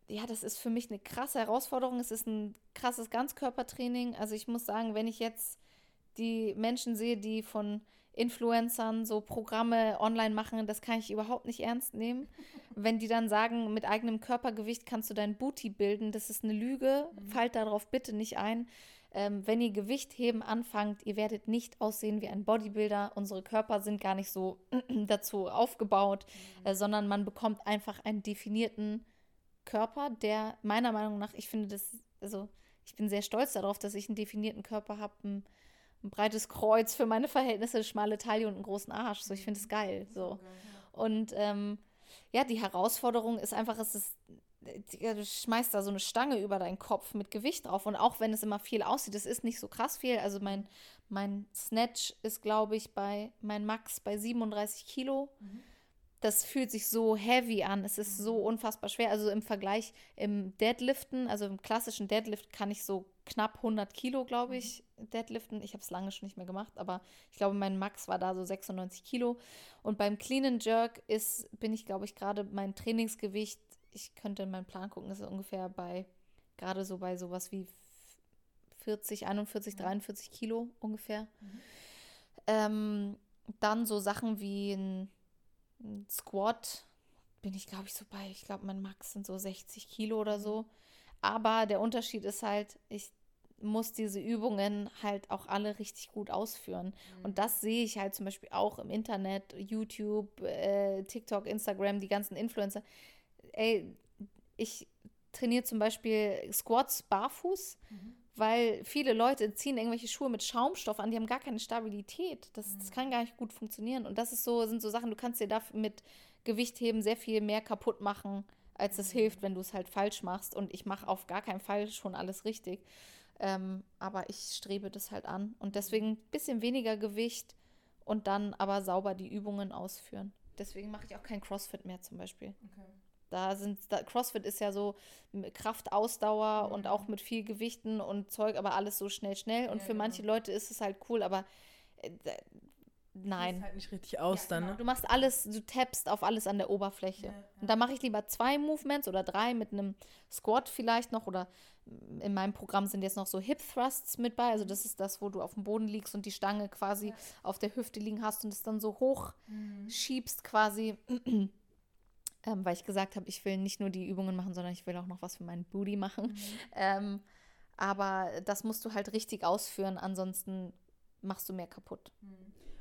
ja, das ist für mich eine krasse Herausforderung. Es ist ein krasses Ganzkörpertraining. Also ich muss sagen, wenn ich jetzt die Menschen sehe, die von Influencern so Programme online machen, das kann ich überhaupt nicht ernst nehmen. Wenn die dann sagen, mit eigenem Körpergewicht kannst du dein Booty bilden, das ist eine Lüge. Fallt darauf bitte nicht ein. Ähm, wenn ihr Gewicht heben anfangt, ihr werdet nicht aussehen wie ein Bodybuilder. Unsere Körper sind gar nicht so dazu aufgebaut, äh, sondern man bekommt einfach einen definierten Körper, der meiner Meinung nach, ich finde das, also ich bin sehr stolz darauf, dass ich einen definierten Körper habe, ein, ein breites Kreuz für meine Verhältnisse, schmale Taille und einen großen Arsch. So, ich finde es geil. So. Und ähm, ja, die Herausforderung ist einfach, es ist, ja, du schmeißt da so eine Stange über deinen Kopf mit Gewicht drauf. Und auch wenn es immer viel aussieht, es ist nicht so krass viel. Also mein, mein Snatch ist, glaube ich, bei mein Max bei 37 Kilo. Das fühlt sich so heavy an. Es ist so unfassbar schwer. Also im Vergleich im Deadliften, also im klassischen Deadlift kann ich so knapp 100 Kilo, glaube ich, deadliften. Ich habe es lange schon nicht mehr gemacht, aber ich glaube, mein Max war da so 96 Kilo. Und beim Clean and Jerk ist, bin ich, glaube ich, gerade mein Trainingsgewicht, ich könnte in meinen Plan gucken, ist ungefähr bei, gerade so bei sowas wie 40, 41, 43 Kilo ungefähr. Ähm, dann so Sachen wie ein Squat bin ich, glaube ich, so bei, ich glaube, mein Max sind so 60 Kilo oder so. Aber der Unterschied ist halt, ich muss diese Übungen halt auch alle richtig gut ausführen. Und das sehe ich halt zum Beispiel auch im Internet, YouTube, äh, TikTok, Instagram, die ganzen Influencer. Ey, ich trainiere zum Beispiel Squats barfuß, weil viele Leute ziehen irgendwelche Schuhe mit Schaumstoff an, die haben gar keine Stabilität. Das, das kann gar nicht gut funktionieren. Und das ist so, sind so Sachen, du kannst dir da mit Gewichtheben sehr viel mehr kaputt machen, als es hilft, wenn du es halt falsch machst. Und ich mache auf gar keinen Fall schon alles richtig. Ähm, aber ich strebe das halt an. Und deswegen ein bisschen weniger Gewicht und dann aber sauber die Übungen ausführen. Deswegen mache ich auch kein CrossFit mehr zum Beispiel. Da sind, da, CrossFit ist ja so Kraft, Ausdauer und auch mit viel Gewichten und Zeug, aber alles so schnell, schnell. Und für manche Leute ist es halt cool, aber äh, nein. Sieht halt nicht richtig aus dann, ne? Du machst alles, du tappst auf alles an der Oberfläche. Und da mache ich lieber zwei Movements oder drei mit einem Squat vielleicht noch oder in meinem Programm sind jetzt noch so Hip Thrusts mit bei. Also das ist das, wo du auf dem Boden liegst und die Stange quasi auf der Hüfte liegen hast und es dann so hoch schiebst quasi. Ähm, weil ich gesagt habe, ich will nicht nur die Übungen machen, sondern ich will auch noch was für meinen Booty machen. Ähm, aber das musst du halt richtig ausführen, ansonsten machst du mehr kaputt.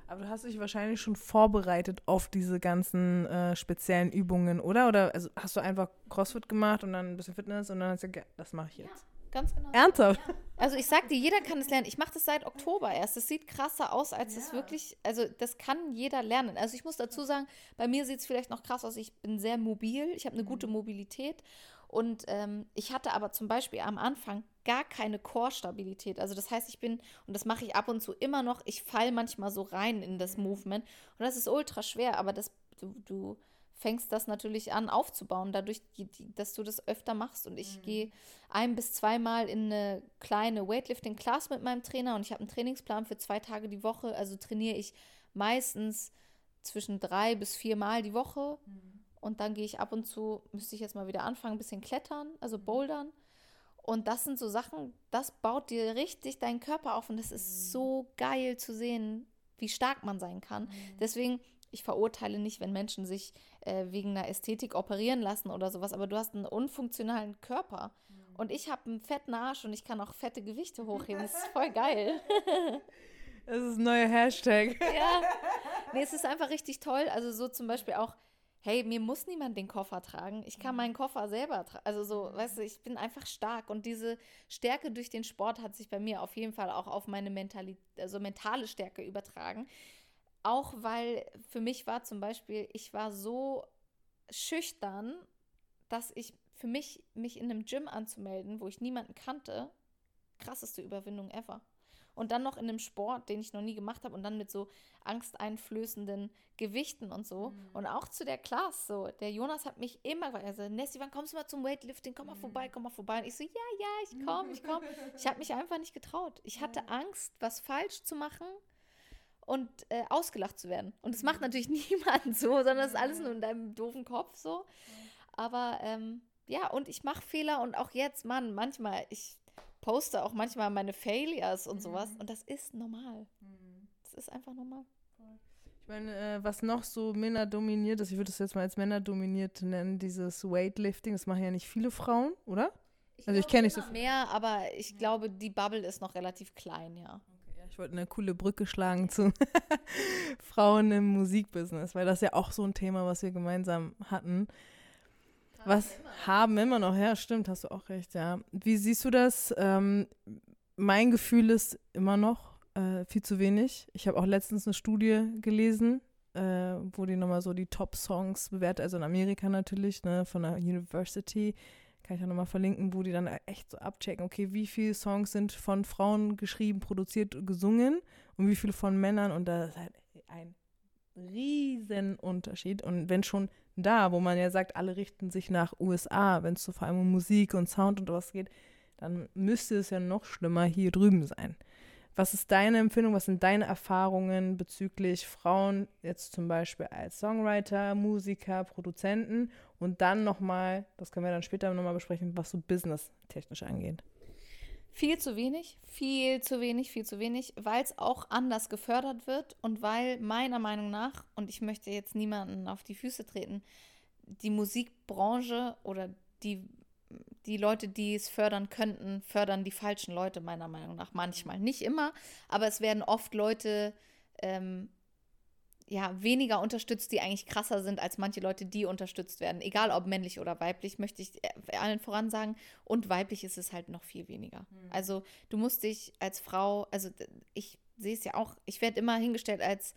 Aber du hast dich wahrscheinlich schon vorbereitet auf diese ganzen äh, speziellen Übungen, oder? Oder also hast du einfach CrossFit gemacht und dann ein bisschen Fitness und dann hast du gesagt, ja, das mache ich jetzt. Ganz genau. Ernsthaft? Also ich sag dir, jeder kann es lernen. Ich mache das seit Oktober erst. Es sieht krasser aus, als es wirklich, also das kann jeder lernen. Also ich muss dazu sagen, bei mir sieht es vielleicht noch krass aus. Ich bin sehr mobil, ich habe eine gute Mobilität und ähm, ich hatte aber zum Beispiel am Anfang gar keine Core-Stabilität. Also das heißt, ich bin, und das mache ich ab und zu immer noch, ich fall manchmal so rein in das Movement und das ist ultra schwer, aber das, du, du fängst das natürlich an aufzubauen, dadurch, dass du das öfter machst. Und ich gehe ein bis zweimal in eine kleine Weightlifting-Class mit meinem Trainer und ich habe einen Trainingsplan für zwei Tage die Woche. Also trainiere ich meistens zwischen drei bis vier Mal die Woche. Und dann gehe ich ab und zu, müsste ich jetzt mal wieder anfangen, ein bisschen klettern, also bouldern. Und das sind so Sachen, das baut dir richtig deinen Körper auf und das ist so geil zu sehen, wie stark man sein kann. Deswegen, ich verurteile nicht, wenn Menschen sich äh, wegen einer Ästhetik operieren lassen oder sowas, aber du hast einen unfunktionalen Körper. Und ich habe einen fetten Arsch und ich kann auch fette Gewichte hochheben. Das ist voll geil. Das ist ein neuer Hashtag. ja. Nee, es ist einfach richtig toll. Also so zum Beispiel auch, hey, mir muss niemand den Koffer tragen. Ich kann meinen Koffer selber tragen. Also so, weißt du, ich bin einfach stark. Und diese Stärke durch den Sport hat sich bei mir auf jeden Fall auch auf meine Mentali also mentale Stärke übertragen. Auch weil für mich war zum Beispiel, ich war so schüchtern, dass ich für mich, mich in einem Gym anzumelden, wo ich niemanden kannte, krasseste Überwindung ever. Und dann noch in einem Sport, den ich noch nie gemacht habe und dann mit so angsteinflößenden Gewichten und so. Und auch zu der Class so. Der Jonas hat mich immer gesagt, also Nessie, wann kommst du mal zum Weightlifting? Komm mal vorbei, komm mal vorbei. Und ich so, ja, ja, ich komme, ich komme. Ich habe mich einfach nicht getraut. Ich hatte Angst, was falsch zu machen und äh, ausgelacht zu werden. Und das macht natürlich niemand so, sondern das ist alles nur in deinem doofen Kopf so. Aber ähm, ja, und ich mache Fehler und auch jetzt, Mann, manchmal, ich poste auch manchmal meine Failures und sowas und das ist normal. Das ist einfach normal. Ich meine, äh, was noch so Männer dominiert ist, ich würde es jetzt mal als Männer dominiert nennen, dieses Weightlifting, das machen ja nicht viele Frauen, oder? Also ich kenne nicht so Immer mehr, aber ich glaube, die Bubble ist noch relativ klein, ja. Ich wollte eine coole Brücke schlagen zu Frauen im Musikbusiness, weil das ja auch so ein Thema, was wir gemeinsam hatten. Was haben immer noch, ja, stimmt, hast du auch recht, ja. Wie siehst du das? Ähm, mein Gefühl ist immer noch äh, viel zu wenig. Ich habe auch letztens eine Studie gelesen, äh, wo die nochmal so die Top-Songs bewertet, also in Amerika natürlich, ne, von der University, kann ich auch nochmal verlinken, wo die dann echt so abchecken, okay, wie viele Songs sind von Frauen geschrieben, produziert, gesungen und wie viele von Männern und da ist halt ein riesen Unterschied und wenn schon da, wo man ja sagt, alle richten sich nach USA, wenn es so vor allem um Musik und Sound und was geht, dann müsste es ja noch schlimmer hier drüben sein. Was ist deine Empfindung, was sind deine Erfahrungen bezüglich Frauen jetzt zum Beispiel als Songwriter, Musiker, Produzenten und dann nochmal, das können wir dann später nochmal besprechen, was so business-technisch angeht. Viel zu wenig, viel zu wenig, viel zu wenig, weil es auch anders gefördert wird und weil meiner Meinung nach, und ich möchte jetzt niemanden auf die Füße treten, die Musikbranche oder die, die Leute, die es fördern könnten, fördern die falschen Leute, meiner Meinung nach. Manchmal. Nicht immer, aber es werden oft Leute ähm, ja, weniger unterstützt, die eigentlich krasser sind als manche Leute, die unterstützt werden. Egal ob männlich oder weiblich, möchte ich äh, allen voran sagen. Und weiblich ist es halt noch viel weniger. Also du musst dich als Frau, also ich sehe es ja auch, ich werde immer hingestellt als,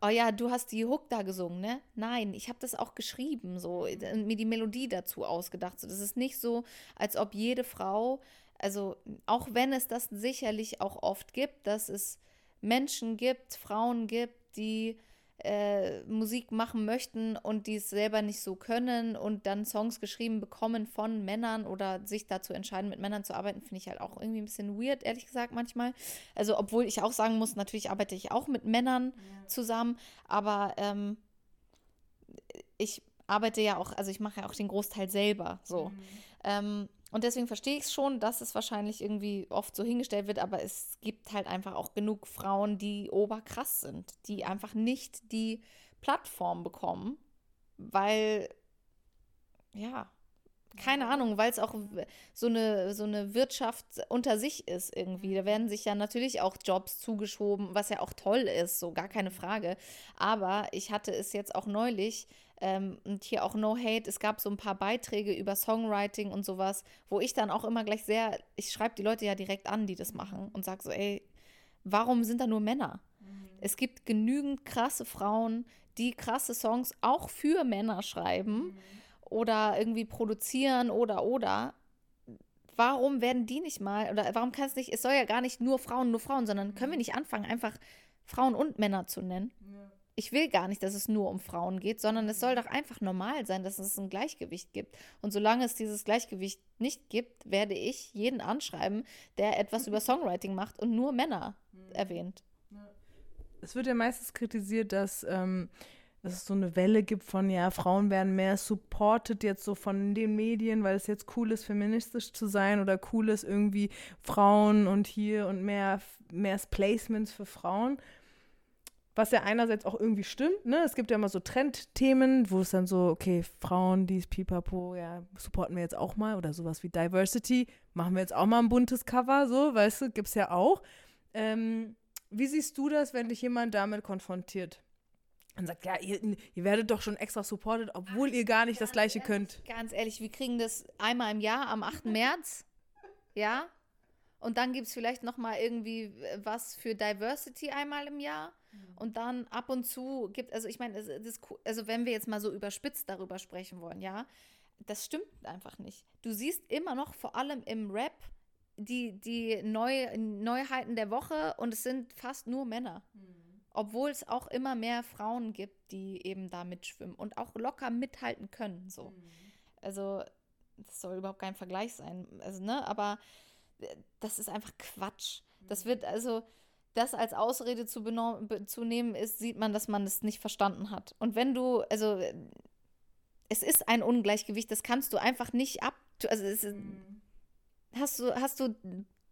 oh ja, du hast die Hook da gesungen, ne? Nein, ich habe das auch geschrieben, so, und mir die Melodie dazu ausgedacht. So, das ist nicht so, als ob jede Frau, also auch wenn es das sicherlich auch oft gibt, dass es Menschen gibt, Frauen gibt, die äh, Musik machen möchten und die es selber nicht so können und dann Songs geschrieben bekommen von Männern oder sich dazu entscheiden, mit Männern zu arbeiten, finde ich halt auch irgendwie ein bisschen weird, ehrlich gesagt, manchmal. Also, obwohl ich auch sagen muss, natürlich arbeite ich auch mit Männern zusammen, aber ähm, ich arbeite ja auch, also ich mache ja auch den Großteil selber so. Ähm, und deswegen verstehe ich es schon, dass es wahrscheinlich irgendwie oft so hingestellt wird, aber es gibt halt einfach auch genug Frauen, die oberkrass sind, die einfach nicht die Plattform bekommen, weil, ja, keine Ahnung, weil es auch so eine, so eine Wirtschaft unter sich ist irgendwie. Da werden sich ja natürlich auch Jobs zugeschoben, was ja auch toll ist, so gar keine Frage. Aber ich hatte es jetzt auch neulich, ähm, und hier auch No Hate, es gab so ein paar Beiträge über Songwriting und sowas, wo ich dann auch immer gleich sehr, ich schreibe die Leute ja direkt an, die das machen und sage so, ey, warum sind da nur Männer? Es gibt genügend krasse Frauen, die krasse Songs auch für Männer schreiben oder irgendwie produzieren oder oder. Warum werden die nicht mal, oder warum kann es nicht, es soll ja gar nicht nur Frauen, nur Frauen, sondern können wir nicht anfangen, einfach Frauen und Männer zu nennen? Ich will gar nicht, dass es nur um Frauen geht, sondern es soll doch einfach normal sein, dass es ein Gleichgewicht gibt. Und solange es dieses Gleichgewicht nicht gibt, werde ich jeden anschreiben, der etwas über Songwriting macht und nur Männer erwähnt. Es wird ja meistens kritisiert, dass, ähm, dass es so eine Welle gibt von, ja, Frauen werden mehr supported jetzt so von den Medien, weil es jetzt cool ist, feministisch zu sein oder cool ist, irgendwie Frauen und hier und mehr, mehr Placements für Frauen. Was ja einerseits auch irgendwie stimmt, ne? Es gibt ja immer so Trendthemen, wo es dann so, okay, Frauen, dies, pipapo, ja, supporten wir jetzt auch mal oder sowas wie Diversity, machen wir jetzt auch mal ein buntes Cover, so, weißt du, gibt's ja auch. Ähm, wie siehst du das, wenn dich jemand damit konfrontiert? Und sagt, ja, ihr, ihr werdet doch schon extra supported, obwohl ihr gar nicht das Gleiche könnt. Ganz ehrlich, wir kriegen das einmal im Jahr am 8. März. Ja. Und dann gibt es vielleicht noch mal irgendwie was für Diversity einmal im Jahr. Und dann ab und zu gibt, also ich meine, also wenn wir jetzt mal so überspitzt darüber sprechen wollen, ja, das stimmt einfach nicht. Du siehst immer noch, vor allem im Rap, die, die Neu Neuheiten der Woche und es sind fast nur Männer. Obwohl es auch immer mehr Frauen gibt, die eben da mitschwimmen und auch locker mithalten können. So. Also, das soll überhaupt kein Vergleich sein. Also, ne, aber äh, das ist einfach Quatsch. Das wird also, das als Ausrede zu, zu nehmen, ist, sieht man, dass man es nicht verstanden hat. Und wenn du, also, es ist ein Ungleichgewicht, das kannst du einfach nicht ab. Also, es ist, hast du, hast du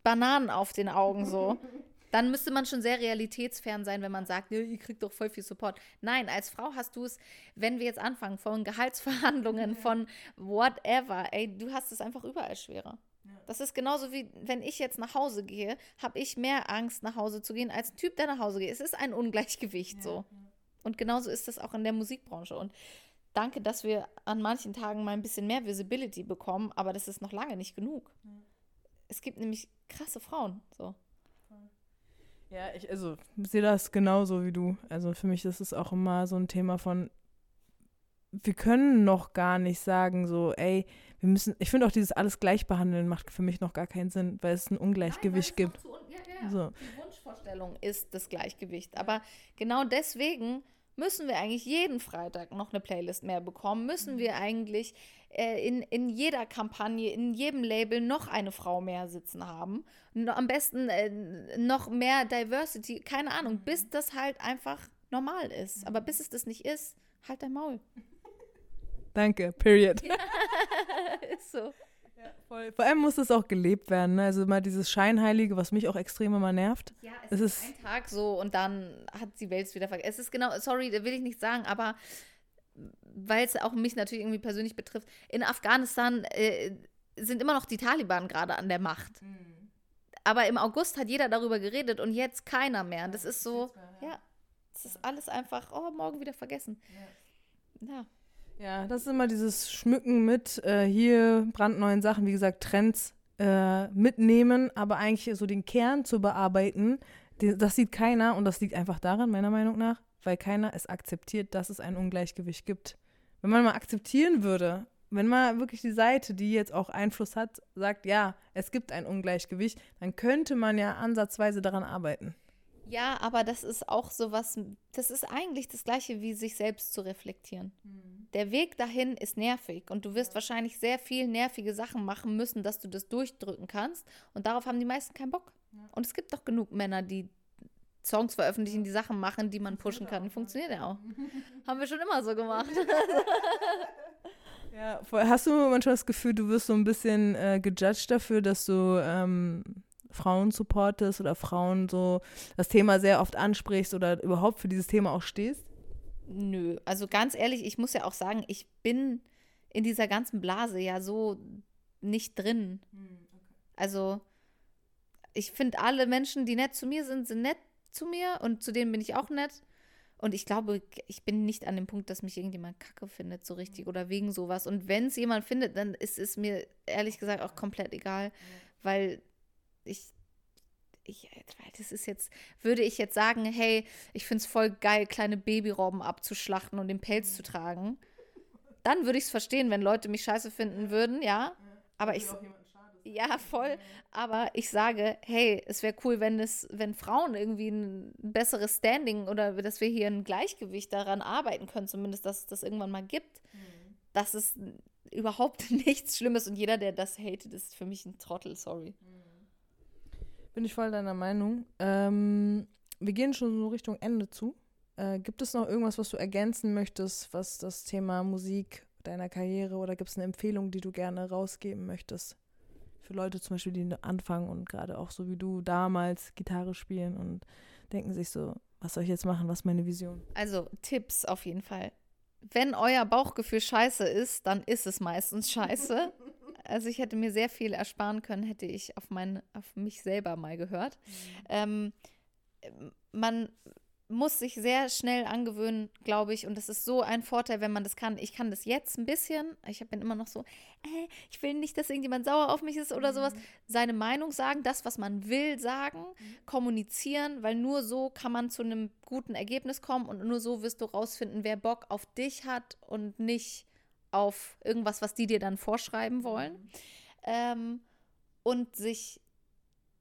Bananen auf den Augen so. Dann müsste man schon sehr realitätsfern sein, wenn man sagt, ja, ihr kriegt doch voll viel Support. Nein, als Frau hast du es, wenn wir jetzt anfangen, von Gehaltsverhandlungen, von whatever, ey, du hast es einfach überall schwerer. Das ist genauso wie, wenn ich jetzt nach Hause gehe, habe ich mehr Angst, nach Hause zu gehen, als ein Typ, der nach Hause geht. Es ist ein Ungleichgewicht so. Und genauso ist das auch in der Musikbranche. Und danke, dass wir an manchen Tagen mal ein bisschen mehr Visibility bekommen, aber das ist noch lange nicht genug. Es gibt nämlich krasse Frauen. So. Ja, ich also, sehe das genauso wie du. Also für mich ist es auch immer so ein Thema von, wir können noch gar nicht sagen, so, ey, wir müssen, ich finde auch dieses alles gleich behandeln macht für mich noch gar keinen Sinn, weil es ein Ungleichgewicht gibt. So. Die Wunschvorstellung ist das Gleichgewicht. Aber genau deswegen müssen wir eigentlich jeden Freitag noch eine Playlist mehr bekommen. Müssen wir eigentlich äh, in, in jeder Kampagne, in jedem Label noch eine Frau mehr sitzen haben. No, am besten äh, noch mehr Diversity, keine Ahnung, bis das halt einfach normal ist. Aber bis es das nicht ist, halt dein Maul. Danke, period. ist so. Voll. Vor allem muss es auch gelebt werden. Ne? Also mal dieses Scheinheilige, was mich auch extrem immer nervt. Ja, Es es, ist- ist ein Tag so und dann hat die Welt es wieder vergessen. Es ist genau, sorry, da will ich nicht sagen, aber weil es auch mich natürlich irgendwie persönlich betrifft, in Afghanistan, äh, sind immer noch die Taliban gerade an der Macht. Aber im August hat jeder darüber geredet und jetzt keiner mehr. Und das ist so, ja, das ist alles einfach, oh, morgen wieder vergessen. Ja. Ja, das ist immer dieses Schmücken mit äh, hier brandneuen Sachen, wie gesagt, Trends äh, mitnehmen, aber eigentlich so den Kern zu bearbeiten, die, das sieht keiner und das liegt einfach daran, meiner Meinung nach, weil keiner es akzeptiert, dass es ein Ungleichgewicht gibt. Wenn man mal akzeptieren würde, wenn mal wirklich die Seite, die jetzt auch Einfluss hat, sagt, ja, es gibt ein Ungleichgewicht, dann könnte man ja ansatzweise daran arbeiten. Ja, aber das ist auch sowas, das ist eigentlich das Gleiche wie sich selbst zu reflektieren. Der Weg dahin ist nervig und du wirst wahrscheinlich sehr viel nervige Sachen machen müssen, dass du das durchdrücken kannst. Und darauf haben die meisten keinen Bock. Und es gibt doch genug Männer, die Songs veröffentlichen, die Sachen machen, die man pushen kann. Funktioniert ja auch. haben wir schon immer so gemacht. Ja, hast du manchmal das Gefühl, du wirst so ein bisschen äh, gejudged dafür, dass du ähm, Frauen supportest oder Frauen so das Thema sehr oft ansprichst oder überhaupt für dieses Thema auch stehst? Nö, also ganz ehrlich, ich muss ja auch sagen, ich bin in dieser ganzen Blase ja so nicht drin. Also ich finde, alle Menschen, die nett zu mir sind, sind nett zu mir und zu denen bin ich auch nett. Und ich glaube, ich bin nicht an dem Punkt, dass mich irgendjemand kacke findet, so richtig oder wegen sowas. Und wenn es jemand findet, dann ist es mir ehrlich gesagt auch komplett egal, weil ich, ich, weil das ist jetzt, würde ich jetzt sagen, hey, ich finde es voll geil, kleine Babyrobben abzuschlachten und den Pelz zu tragen, dann würde ich es verstehen, wenn Leute mich scheiße finden würden, ja. Aber ich, ja, voll. Aber ich sage, hey, es wäre cool, wenn es, wenn Frauen irgendwie ein besseres Standing oder dass wir hier ein Gleichgewicht daran arbeiten können, zumindest, dass es das irgendwann mal gibt. Das ist überhaupt nichts Schlimmes und jeder, der das hatet, ist für mich ein Trottel, sorry. Bin ich voll deiner Meinung. Ähm, wir gehen schon so Richtung Ende zu. Äh, gibt es noch irgendwas, was du ergänzen möchtest, was das Thema Musik deiner Karriere oder gibt es eine Empfehlung, die du gerne rausgeben möchtest? Für Leute zum Beispiel, die anfangen und gerade auch so wie du damals Gitarre spielen und denken sich so, was soll ich jetzt machen, was ist meine Vision? Also Tipps auf jeden Fall. Wenn euer Bauchgefühl scheiße ist, dann ist es meistens scheiße. Also ich hätte mir sehr viel ersparen können, hätte ich auf, mein, auf mich selber mal gehört. Ähm, man muss sich sehr schnell angewöhnen, glaube ich. Und das ist so ein Vorteil, wenn man das kann. Ich kann das jetzt ein bisschen. Ich bin immer noch so, äh, ich will nicht, dass irgendjemand sauer auf mich ist oder sowas. Seine Meinung sagen, das, was man will, sagen, kommunizieren, weil nur so kann man zu einem guten Ergebnis kommen und nur so wirst du rausfinden, wer Bock auf dich hat und nicht auf irgendwas, was die dir dann vorschreiben wollen. Ähm, und sich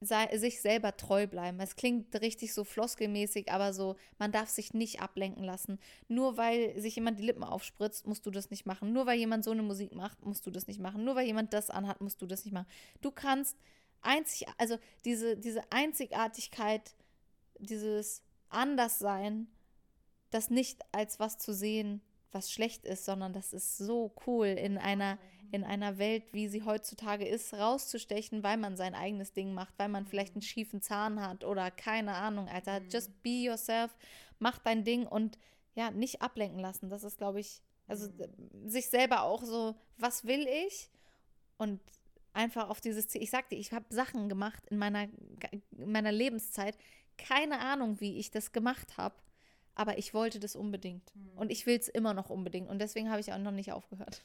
sei, sich selber treu bleiben. Es klingt richtig so floskelmäßig, aber so, man darf sich nicht ablenken lassen. Nur weil sich jemand die Lippen aufspritzt, musst du das nicht machen. Nur weil jemand so eine Musik macht, musst du das nicht machen. Nur weil jemand das anhat, musst du das nicht machen. Du kannst einzig, also diese, diese Einzigartigkeit, dieses Anderssein, das nicht als was zu sehen, was schlecht ist, sondern das ist so cool in einer in einer Welt, wie sie heutzutage ist, rauszustechen, weil man sein eigenes Ding macht, weil man vielleicht einen schiefen Zahn hat oder keine Ahnung, Alter. Just be yourself, mach dein Ding und ja, nicht ablenken lassen. Das ist, glaube ich, also sich selber auch so, was will ich? Und einfach auf dieses Ziel. Ich sagte, ich habe Sachen gemacht in meiner, in meiner Lebenszeit. Keine Ahnung, wie ich das gemacht habe. Aber ich wollte das unbedingt. Und ich will es immer noch unbedingt. Und deswegen habe ich auch noch nicht aufgehört.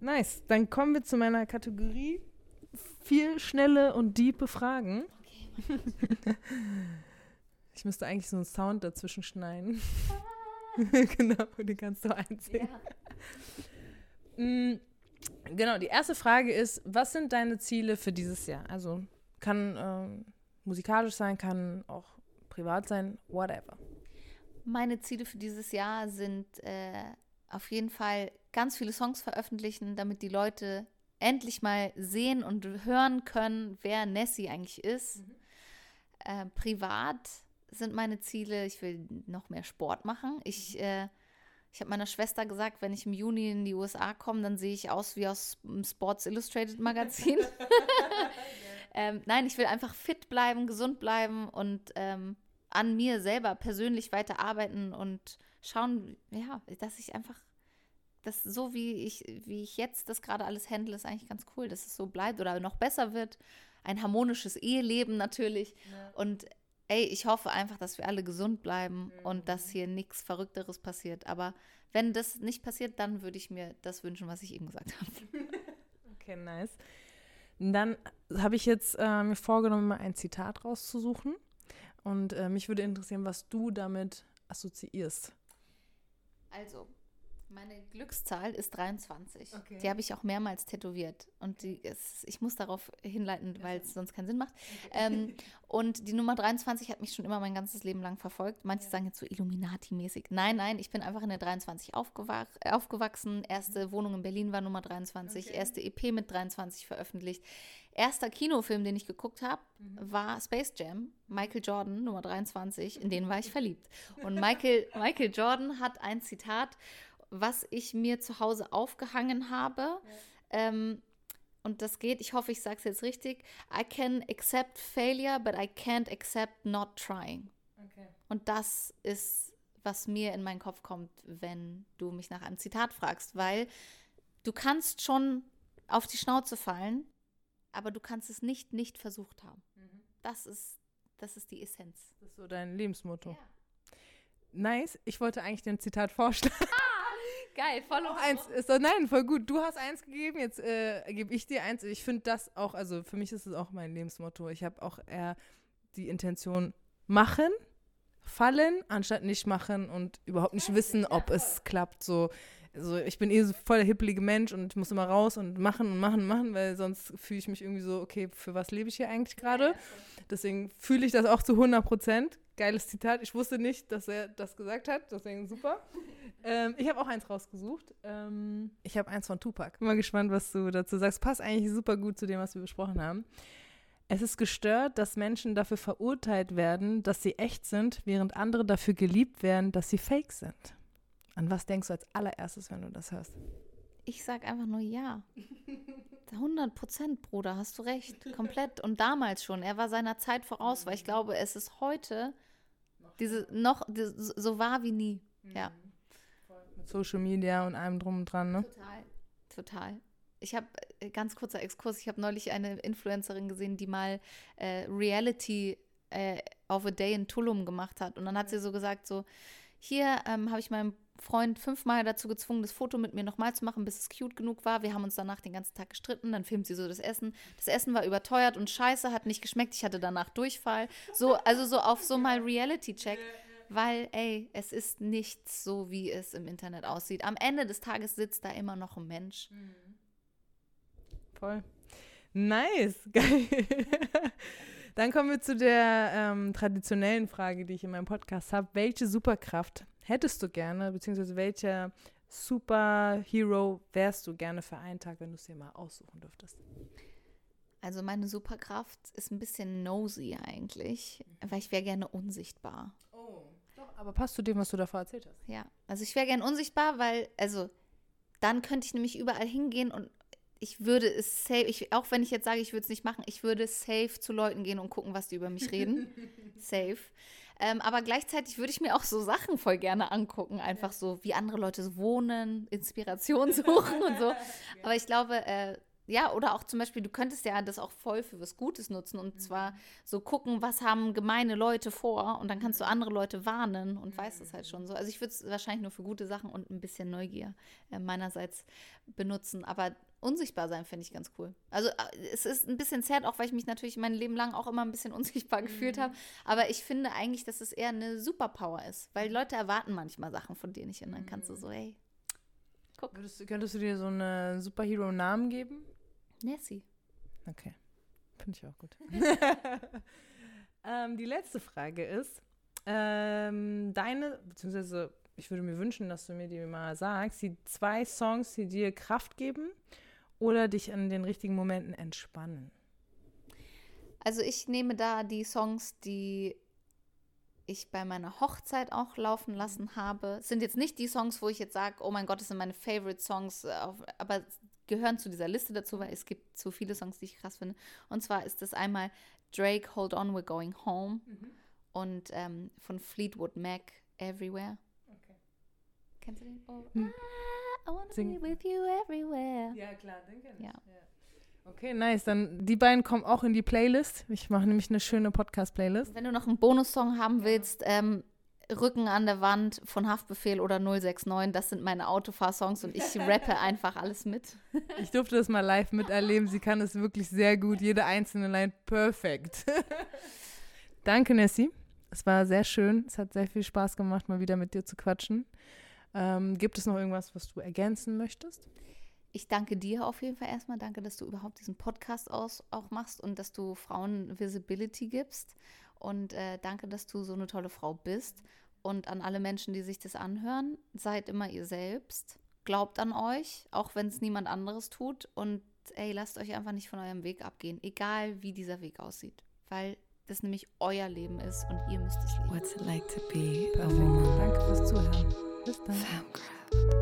Nice. Dann kommen wir zu meiner Kategorie. Vier schnelle und diepe Fragen. ich müsste eigentlich so einen Sound dazwischen schneiden. genau, den kannst du einsingen. Mm, Genau, die erste Frage ist, was sind deine Ziele für dieses Jahr? Also kann ähm, musikalisch sein, kann auch privat sein, whatever. Meine Ziele für dieses Jahr sind äh, auf jeden Fall ganz viele Songs veröffentlichen, damit die Leute endlich mal sehen und hören können, wer Nessie eigentlich ist. Äh, privat sind meine Ziele, ich will noch mehr Sport machen. Ich, äh, ich habe meiner Schwester gesagt, wenn ich im Juni in die USA komme, dann sehe ich aus wie aus dem Sports Illustrated Magazin. ähm, nein, ich will einfach fit bleiben, gesund bleiben und ähm, an mir selber persönlich weiter arbeiten und schauen, ja, dass ich einfach das so wie ich, wie ich jetzt das gerade alles handle, ist eigentlich ganz cool, dass es so bleibt oder noch besser wird. Ein harmonisches Eheleben natürlich. Und ey, ich hoffe einfach, dass wir alle gesund bleiben und dass hier nichts Verrückteres passiert. Aber wenn das nicht passiert, dann würde ich mir das wünschen, was ich eben gesagt habe. Okay, nice. Dann habe ich jetzt äh, mir vorgenommen, mal ein Zitat rauszusuchen. Und äh, mich würde interessieren, was du damit assoziierst. Also, meine Glückszahl ist 23. Okay. Die habe ich auch mehrmals tätowiert. Und die ist, ich muss darauf hinleiten, weil es sonst keinen Sinn macht. Ähm, und die Nummer 23 hat mich schon immer mein ganzes Leben lang verfolgt. Manche sagen jetzt so Illuminati-mäßig. Nein, nein, ich bin einfach in der 23 aufgewach äh, aufgewachsen. Erste Wohnung in Berlin war Nummer 23. Erste EP mit 23 veröffentlicht. Erster Kinofilm, den ich geguckt habe, war Space Jam. Michael Jordan, Nummer 23. In den war ich verliebt. Und Michael, Michael Jordan hat ein Zitat, was ich mir zu Hause aufgehangen habe. Ähm, und das geht, ich hoffe, ich sage es jetzt richtig. I can accept failure, but I can't accept not trying. Okay. Und das ist, was mir in meinen Kopf kommt, wenn du mich nach einem Zitat fragst, weil du kannst schon auf die Schnauze fallen, aber du kannst es nicht nicht versucht haben. Das ist, das ist die Essenz. Das ist so dein Lebensmotto. Nice. Ich wollte eigentlich den Zitat vorstellen. Geil, voll Auch eins ist doch, nein, voll gut. Du hast eins gegeben, jetzt äh, gebe ich dir eins. Ich finde das auch, also für mich ist es auch mein Lebensmotto. Ich habe auch eher die Intention machen, fallen, anstatt nicht machen und überhaupt nicht wissen, ob es klappt. So, also ich bin eh so voll der hippelige Mensch und ich muss immer raus und machen und machen und machen, weil sonst fühle ich mich irgendwie so, okay, für was lebe ich hier eigentlich gerade? Deswegen fühle ich das auch zu 100 Prozent. Geiles Zitat. Ich wusste nicht, dass er das gesagt hat, deswegen super. Ähm, ich habe auch eins rausgesucht. Ähm, ich habe eins von Tupac. Bin mal gespannt, was du dazu sagst. Passt eigentlich super gut zu dem, was wir besprochen haben. Es ist gestört, dass Menschen dafür verurteilt werden, dass sie echt sind, während andere dafür geliebt werden, dass sie fake sind. An was denkst du als allererstes, wenn du das hörst? Ich sag einfach nur ja. 100 Prozent, Bruder, hast du recht. Komplett. Und damals schon. Er war seiner Zeit voraus, weil ich glaube, es ist heute diese noch diese, so wahr wie nie. Ja, Mit Social Media und allem drum und dran, ne? total. Total. Ich habe, ganz kurzer Exkurs, ich habe neulich eine Influencerin gesehen, die mal äh, Reality äh, of a Day in Tulum gemacht hat. Und dann hat sie so gesagt, so, hier ähm, habe ich meinen Freund fünfmal dazu gezwungen, das Foto mit mir nochmal zu machen, bis es cute genug war. Wir haben uns danach den ganzen Tag gestritten. Dann filmt sie so das Essen. Das Essen war überteuert und scheiße, hat nicht geschmeckt. Ich hatte danach Durchfall. So, also so auf so mal Reality-Check. Weil, ey, es ist nicht so, wie es im Internet aussieht. Am Ende des Tages sitzt da immer noch ein Mensch. Voll. Nice, geil. Dann kommen wir zu der ähm, traditionellen Frage, die ich in meinem Podcast habe. Welche Superkraft hättest du gerne, beziehungsweise welcher Superhero wärst du gerne für einen Tag, wenn du es dir mal aussuchen dürftest? Also meine Superkraft ist ein bisschen nosy eigentlich, weil ich wäre gerne unsichtbar. Oh, doch, aber passt zu dem, was du davor erzählt hast. Ja, also ich wäre gern unsichtbar, weil, also, dann könnte ich nämlich überall hingehen und ich würde es safe, ich, auch wenn ich jetzt sage, ich würde es nicht machen, ich würde safe zu Leuten gehen und gucken, was die über mich reden. safe. Ähm, aber gleichzeitig würde ich mir auch so Sachen voll gerne angucken, einfach so, wie andere Leute so wohnen, Inspiration suchen und so. Aber ich glaube, äh, ja, oder auch zum Beispiel, du könntest ja das auch voll für was Gutes nutzen und zwar so gucken, was haben gemeine Leute vor und dann kannst du andere Leute warnen und weißt es halt schon so. Also ich würde es wahrscheinlich nur für gute Sachen und ein bisschen Neugier äh, meinerseits benutzen, aber unsichtbar sein finde ich ganz cool. Also äh, es ist ein bisschen sad, auch weil ich mich natürlich mein Leben lang auch immer ein bisschen unsichtbar gefühlt habe, aber ich finde eigentlich, dass es eher eine Superpower ist, weil Leute erwarten manchmal Sachen von dir nicht und dann kannst du so, hey, guck, Würdest, könntest du dir so einen Superhero-Namen geben? Nessie. Okay, finde ich auch gut. ähm, die letzte Frage ist, ähm, deine, beziehungsweise ich würde mir wünschen, dass du mir die mal sagst, die zwei Songs, die dir Kraft geben oder dich in den richtigen Momenten entspannen. Also ich nehme da die Songs, die ich bei meiner Hochzeit auch laufen lassen habe. Es sind jetzt nicht die Songs, wo ich jetzt sage, oh mein Gott, das sind meine Favorite Songs, äh, aber gehören zu dieser Liste dazu, weil es gibt so viele Songs, die ich krass finde. Und zwar ist das einmal Drake, Hold On, We're Going Home und ähm, von Fleetwood Mac, Everywhere. Kennst du den? Oh, Hm. I wanna Sing. be with you everywhere. Ja, klar, den kenn ich. Ja. Okay, nice. Dann die beiden kommen auch in die Playlist. Ich mache nämlich eine schöne Podcast-Playlist. Wenn du noch einen Bonussong haben willst, ähm, Rücken an der Wand von Haftbefehl oder 069, das sind meine Autofahrsongs und ich rappe einfach alles mit. Ich durfte das mal live miterleben. Sie kann es wirklich sehr gut. Jede einzelne Line perfekt. Danke, Nessie. Es war sehr schön. Es hat sehr viel Spaß gemacht, mal wieder mit dir zu quatschen. Ähm, gibt es noch irgendwas, was du ergänzen möchtest? Ich danke dir auf jeden Fall erstmal. Danke, dass du überhaupt diesen Podcast aus, auch machst und dass du Frauen Visibility gibst. Und äh, danke, dass du so eine tolle Frau bist. Und an alle Menschen, die sich das anhören, seid immer ihr selbst. Glaubt an euch, auch wenn es niemand anderes tut. Und ey, lasst euch einfach nicht von eurem Weg abgehen, egal wie dieser Weg aussieht. Weil das nämlich euer Leben ist und ihr müsst es leben. What's it like to be a woman? Danke fürs Zuhören. Bis dann. Femcraft.